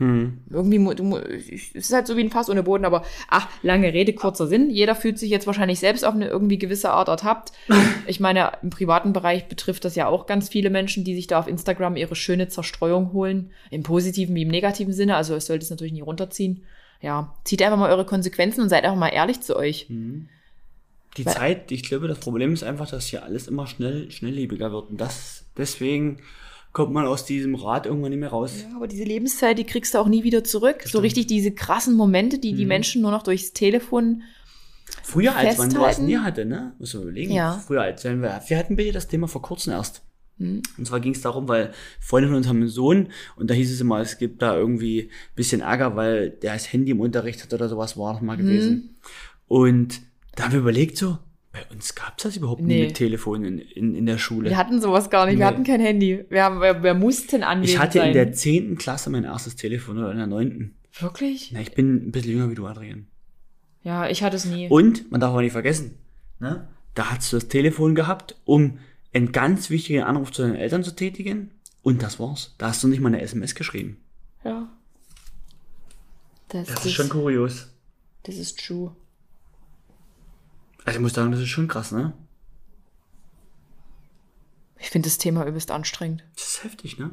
Hm. Irgendwie, du es ist halt so wie ein Fass ohne Boden, aber ach, lange Rede, kurzer Sinn. Jeder fühlt sich jetzt wahrscheinlich selbst auf eine irgendwie gewisse Art ertappt. Ich meine, im privaten Bereich betrifft das ja auch ganz viele Menschen, die sich da auf Instagram ihre schöne Zerstreuung holen. Im positiven wie im negativen Sinne. Also es sollte es natürlich nie runterziehen. Ja, zieht einfach mal eure Konsequenzen und seid einfach mal ehrlich zu euch. Die Weil- Zeit, ich glaube, das Problem ist einfach, dass hier alles immer schnell, schnelllebiger wird. Und das, deswegen kommt man aus diesem Rad irgendwann nicht mehr raus. Ja, aber diese Lebenszeit, die kriegst du auch nie wieder zurück. So richtig diese krassen Momente, die Mhm. die Menschen nur noch durchs Telefon Früher, als man sowas nie hatte, ne? Muss man überlegen. Ja. Früher, als wenn wir, wir hatten bitte das Thema vor kurzem erst. Hm. Und zwar ging es darum, weil Freunde von uns haben einen Sohn und da hieß es immer, es gibt da irgendwie ein bisschen Ärger, weil der das Handy im Unterricht hat oder sowas war noch mal Hm. gewesen. Und da haben wir überlegt so, bei uns gab's das überhaupt nie Nee. mit Telefon in, in, in der Schule. Wir hatten sowas gar nicht. Wir Nee. hatten kein Handy. Wir, haben, wir, wir mussten anwesend ich hatte sein. in der zehnten Klasse mein erstes Telefon oder in der neunten. Wirklich? Na, ich bin ein bisschen jünger wie du, Adrian. Ja, ich hatte es nie. Und, man darf auch nicht vergessen, ne? da hast du das Telefon gehabt, um einen ganz wichtigen Anruf zu deinen Eltern zu tätigen. Und das war's. Da hast du nicht mal eine SMS geschrieben. ja. Das, Das ist schon kurios. Das ist true. Also ich muss sagen, das ist schon krass, ne? Ich finde das Thema übelst anstrengend. Das ist heftig, ne?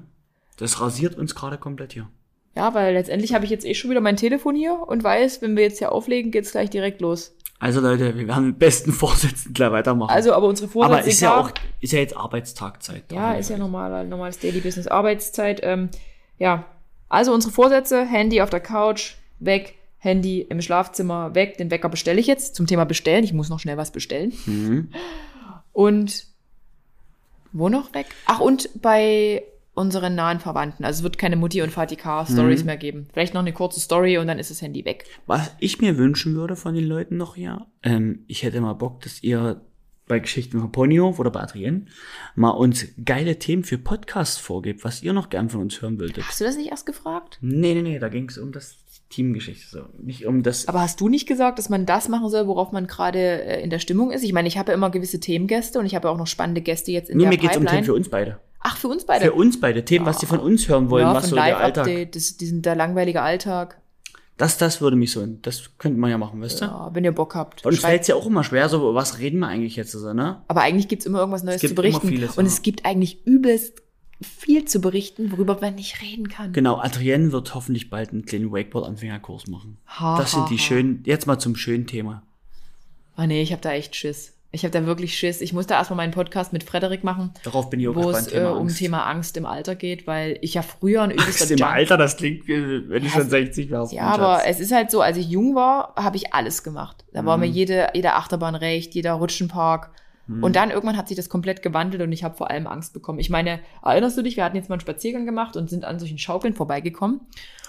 Das rasiert uns gerade komplett hier. Ja, weil letztendlich habe ich jetzt eh schon wieder mein Telefon hier und weiß, wenn wir jetzt hier auflegen, geht's gleich direkt los. Also Leute, wir werden mit besten Vorsätzen gleich weitermachen. Also, aber unsere Vorsätze. Aber ist ja auch, ist ja jetzt Arbeitstagzeit. Ja, ist ja normaler, normales Daily Business Arbeitszeit. Ähm, ja, also unsere Vorsätze: Handy auf der Couch, weg, Handy im Schlafzimmer, weg. Den Wecker bestelle ich jetzt. Zum Thema bestellen. Ich muss noch schnell was bestellen. Mhm. Und wo noch weg? Ach, und bei unseren nahen Verwandten. Also es wird keine Mutti und Vati Car Stories Mhm. mehr geben. Vielleicht noch eine kurze Story und dann ist das Handy weg. Was ich mir wünschen würde von den Leuten noch hier, ähm, ich hätte mal Bock, dass ihr bei Geschichten von Ponyhof oder bei Adrienne mal uns geile Themen für Podcasts vorgebt, was ihr noch gern von uns hören würdet. Hast du das nicht erst gefragt? Nee, nee, nee, da ging es um das Teamgeschichte, so. Nicht um das. Aber hast du nicht gesagt, dass man das machen soll, worauf man gerade äh, in der Stimmung ist? Ich meine, ich habe ja immer gewisse Themengäste und ich habe ja auch noch spannende Gäste jetzt in nee, der mir geht's um Pipeline. Themen für uns beide. Ach, für uns beide. Für uns beide. Themen, was die von uns hören wollen, ja, was so der Alltag. Das, diesen, der langweilige Alltag. Das, das würde mich so, das könnte man ja machen, weißt du? Ja, wenn ihr Bock habt. Und es fällt ja auch immer schwer, so, was reden wir eigentlich jetzt, so, ne? Aber eigentlich gibt's immer irgendwas Neues gibt zu berichten. vieles, und ja. es gibt eigentlich übelst viel zu berichten, worüber man nicht reden kann. Genau, Adrienne wird hoffentlich bald einen kleinen Wakeboard-Anfängerkurs machen. Ha, das sind ha, die ha. schönen, jetzt mal zum schönen Thema. Ah nee, ich habe da echt Schiss. Ich habe da wirklich Schiss. Ich muss da erstmal meinen Podcast mit Frederik machen, Darauf bin ich auch wo es äh, um Thema Angst im Alter geht, weil ich ja früher ein übelster Angst im Junk- Alter, das klingt, wie wenn Ja, schon 60 wärst. Ja, aber Schatz. es ist halt so, als ich jung war, habe ich alles gemacht. Da war Mhm. mir jede, jede Achterbahn recht, jeder Rutschenpark. Mhm. Und dann irgendwann hat sich das komplett gewandelt und ich habe vor allem Angst bekommen. Ich meine, erinnerst du dich, wir hatten jetzt mal einen Spaziergang gemacht und sind an solchen Schaukeln vorbeigekommen.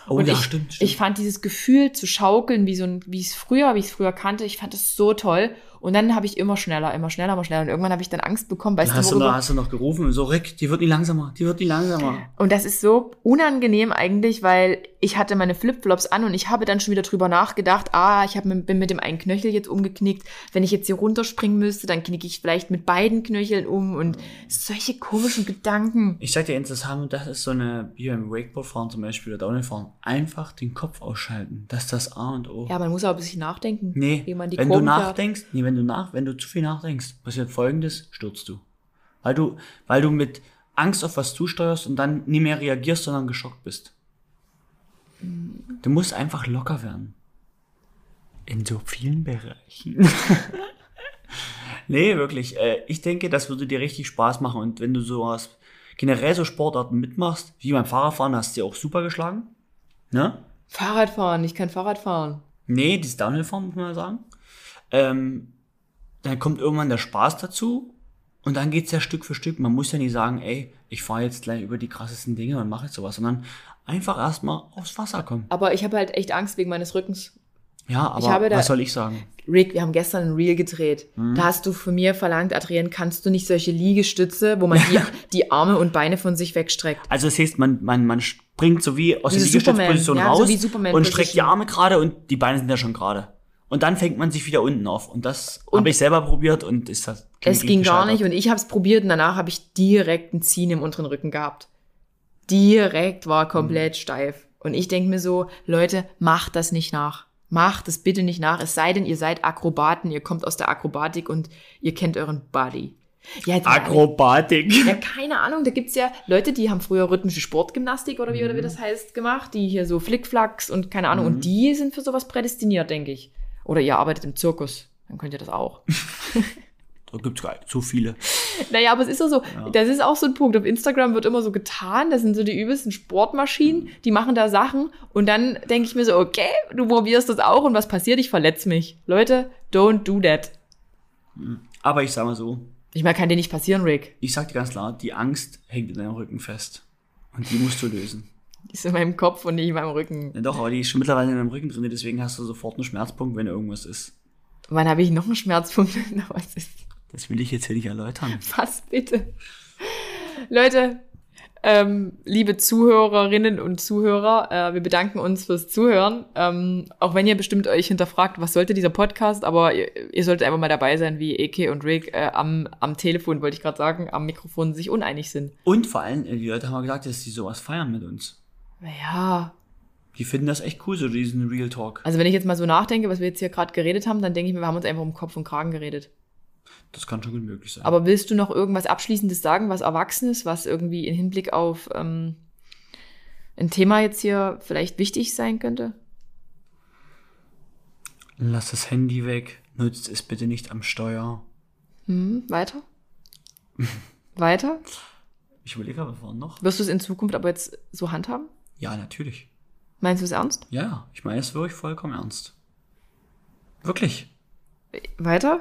Oh und ja, ich, stimmt, stimmt. ich fand dieses Gefühl zu schaukeln, wie so ein, wie es früher, wie ich es früher kannte, ich fand es so toll. Und dann habe ich immer schneller, immer schneller, immer schneller. Und irgendwann habe ich dann Angst bekommen, weißt hast, du, du noch, worüber? hast du noch gerufen, so Rick, die wird nie langsamer, die wird nie langsamer. Und das ist so unangenehm eigentlich, weil ich hatte meine Flipflops an und ich habe dann schon wieder drüber nachgedacht, ah, ich hab, bin mit dem einen Knöchel jetzt umgeknickt. Wenn ich jetzt hier runterspringen müsste, dann knicke ich vielleicht mit beiden Knöcheln um und solche komischen Gedanken. Ich sag dir eins, das haben, das ist so eine, wie beim Wakeboardfahren zum Beispiel oder Downhillfahren, einfach den Kopf ausschalten. Das ist das A und O. Ja, man muss aber ein bisschen nachdenken, Nee, wie man die wenn du nachdenkst, nee, wenn du nach, wenn du zu viel nachdenkst, passiert folgendes, stürzt du. Weil du, weil du mit Angst auf was zusteuerst und dann nie mehr reagierst, sondern geschockt bist. Du musst einfach locker werden. In so vielen Bereichen. nee, wirklich. Äh, ich denke, das würde dir richtig Spaß machen. Und wenn du sowas, generell so Sportarten mitmachst, wie beim Fahrradfahren, hast du ja auch super geschlagen. Ne? Fahrradfahren, ich kann Fahrrad fahren. Nee, dieses Downhill-Fahren, muss man ja sagen. Ähm, dann kommt irgendwann der Spaß dazu und dann geht's ja Stück für Stück. Man muss ja nicht sagen, ey, ich fahre jetzt gleich über die krassesten Dinge und mache jetzt sowas, sondern einfach erstmal aufs Wasser kommen. Aber ich habe halt echt Angst wegen meines Rückens. Ja, aber Ich habe da- was soll ich sagen? Rick, wir haben gestern ein Reel gedreht. Mhm. Da hast du von mir verlangt, Adrienne, kannst du nicht solche Liegestütze, wo man die, die Arme und Beine von sich wegstreckt? Also das heißt, man, man, man springt so wie aus der Liegestützposition ja, so raus Superman und streckt die. Arme gerade und die Beine sind ja schon gerade. Und dann fängt man sich wieder unten auf. Und das habe ich selber probiert und ist das Es ging gar nicht und ich habe es probiert und danach habe ich direkt ein Ziehen im unteren Rücken gehabt. Direkt war komplett Mhm. steif. Und ich denke mir so, Leute, macht das nicht nach. Macht es bitte nicht nach. Es sei denn, ihr seid Akrobaten, ihr kommt aus der Akrobatik und ihr kennt euren Body. Ja. Akrobatik. Ja, keine Ahnung. Da gibt's ja Leute, die haben früher rhythmische Sportgymnastik oder wie, oder wie Mhm. das heißt gemacht, die hier so Flickflacks und keine Ahnung. Und die sind für sowas prädestiniert, denke ich. Oder ihr arbeitet im Zirkus. Dann könnt ihr das auch. Da gibt's gar nicht so viele. Naja, aber es ist doch so, das ist auch so ein Punkt. Auf Instagram wird immer so getan, das sind so die übelsten Sportmaschinen, die machen da Sachen und dann denke ich mir so, okay, du probierst das auch und was passiert? Ich verletze mich. Leute, don't do that. Aber ich sag mal so, Ich meine, kann dir nicht passieren, Rick. ich sag dir ganz klar, die Angst hängt in deinem Rücken fest. Und die musst du lösen. Die ist in meinem Kopf und nicht in meinem Rücken. Ja, doch, aber die ist schon mittlerweile in deinem Rücken drin, deswegen hast du sofort einen Schmerzpunkt, wenn irgendwas ist. Wann habe ich noch einen Schmerzpunkt? Na, was ist Das will ich jetzt hier nicht erläutern. Was bitte? Leute, ähm, liebe Zuhörerinnen und Zuhörer, äh, wir bedanken uns fürs Zuhören. Ähm, auch wenn ihr bestimmt euch hinterfragt, was sollte dieser Podcast, aber ihr, ihr solltet einfach mal dabei sein, wie Eke und Rick äh, am, am Telefon, wollte ich gerade sagen, am Mikrofon sich uneinig sind. Und vor allem, äh, die Leute haben mal gesagt, dass die sowas feiern mit uns. Ja, Die finden das echt cool, so diesen Real Talk. also wenn ich jetzt mal so nachdenke, was wir jetzt hier gerade geredet haben, dann denke ich mir, wir haben uns einfach um Kopf und Kragen geredet. Das kann schon gut möglich sein. Aber willst du noch irgendwas Abschließendes sagen, was Erwachsenes, was irgendwie in Hinblick auf ähm, ein Thema jetzt hier vielleicht wichtig sein könnte? Lass das Handy weg, nutzt es bitte nicht am Steuer. Hm, weiter? weiter? Ich überlege aber, was war noch? Wirst du es in Zukunft aber jetzt so handhaben? Ja, natürlich. Meinst du es ernst? Ja, ich meine es wirklich vollkommen ernst. Wirklich. Weiter?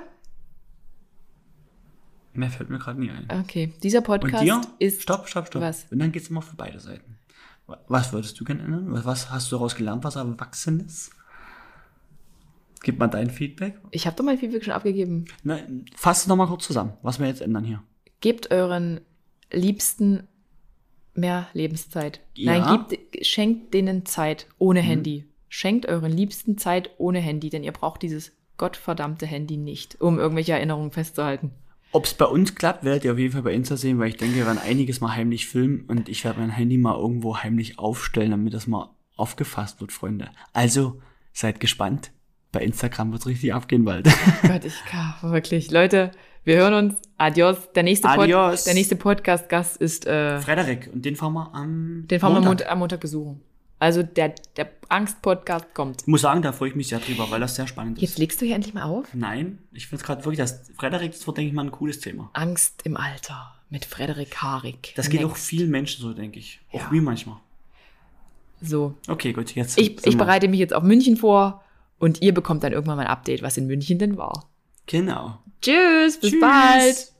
Mehr fällt mir gerade nie ein. Okay, dieser Und Podcast dir? ist. stopp, stopp, stopp. Was? Und dann geht's immer für beide Seiten. Wa- Was würdest du gerne ändern? Was- Was hast du daraus gelernt, was Erwachsenes? Gib mal dein Feedback. Ich habe doch mein Feedback schon abgegeben. Na, fass es nochmal kurz zusammen, was wir jetzt ändern hier. Gebt euren Liebsten mehr Lebenszeit. Ja. Mhm. Nein, gebt, schenkt denen Zeit ohne Handy. Schenkt euren Liebsten Zeit ohne Handy, denn ihr braucht dieses gottverdammte Handy nicht, um irgendwelche Erinnerungen festzuhalten. Ob es bei uns klappt, werdet ihr auf jeden Fall bei Insta sehen, weil ich denke, wir werden einiges mal heimlich filmen und ich werde mein Handy mal irgendwo heimlich aufstellen, damit das mal aufgefasst wird, Freunde. Also seid gespannt. Bei Instagram wird's richtig abgehen bald. Gott, ich kann wirklich. Leute, wir hören uns. Adios. Der nächste, Pod Adios. der nächste Podcast-Gast ist, äh, Frederik, und den fahren wir am den fahren wir am Montag. Montag, am Montag besuchen. Also der, der Angst-Podcast kommt. Ich muss sagen, da freue ich mich sehr drüber, weil das sehr spannend Jetzt ist. legst du hier endlich mal auf. Nein, ich finde es gerade wirklich, das Frederik, das wird, denke ich mal, ein cooles Thema. Angst im Alter mit Frederik Harig. Das geht Next. auch vielen Menschen so, denke ich. Auch Ja. mir manchmal. So. Okay, gut, jetzt. Ich, ich wir- bereite mich jetzt auf München vor und ihr bekommt dann irgendwann mal ein Update, was in München denn war. Genau. Tschüss, bis Tschüss. bald.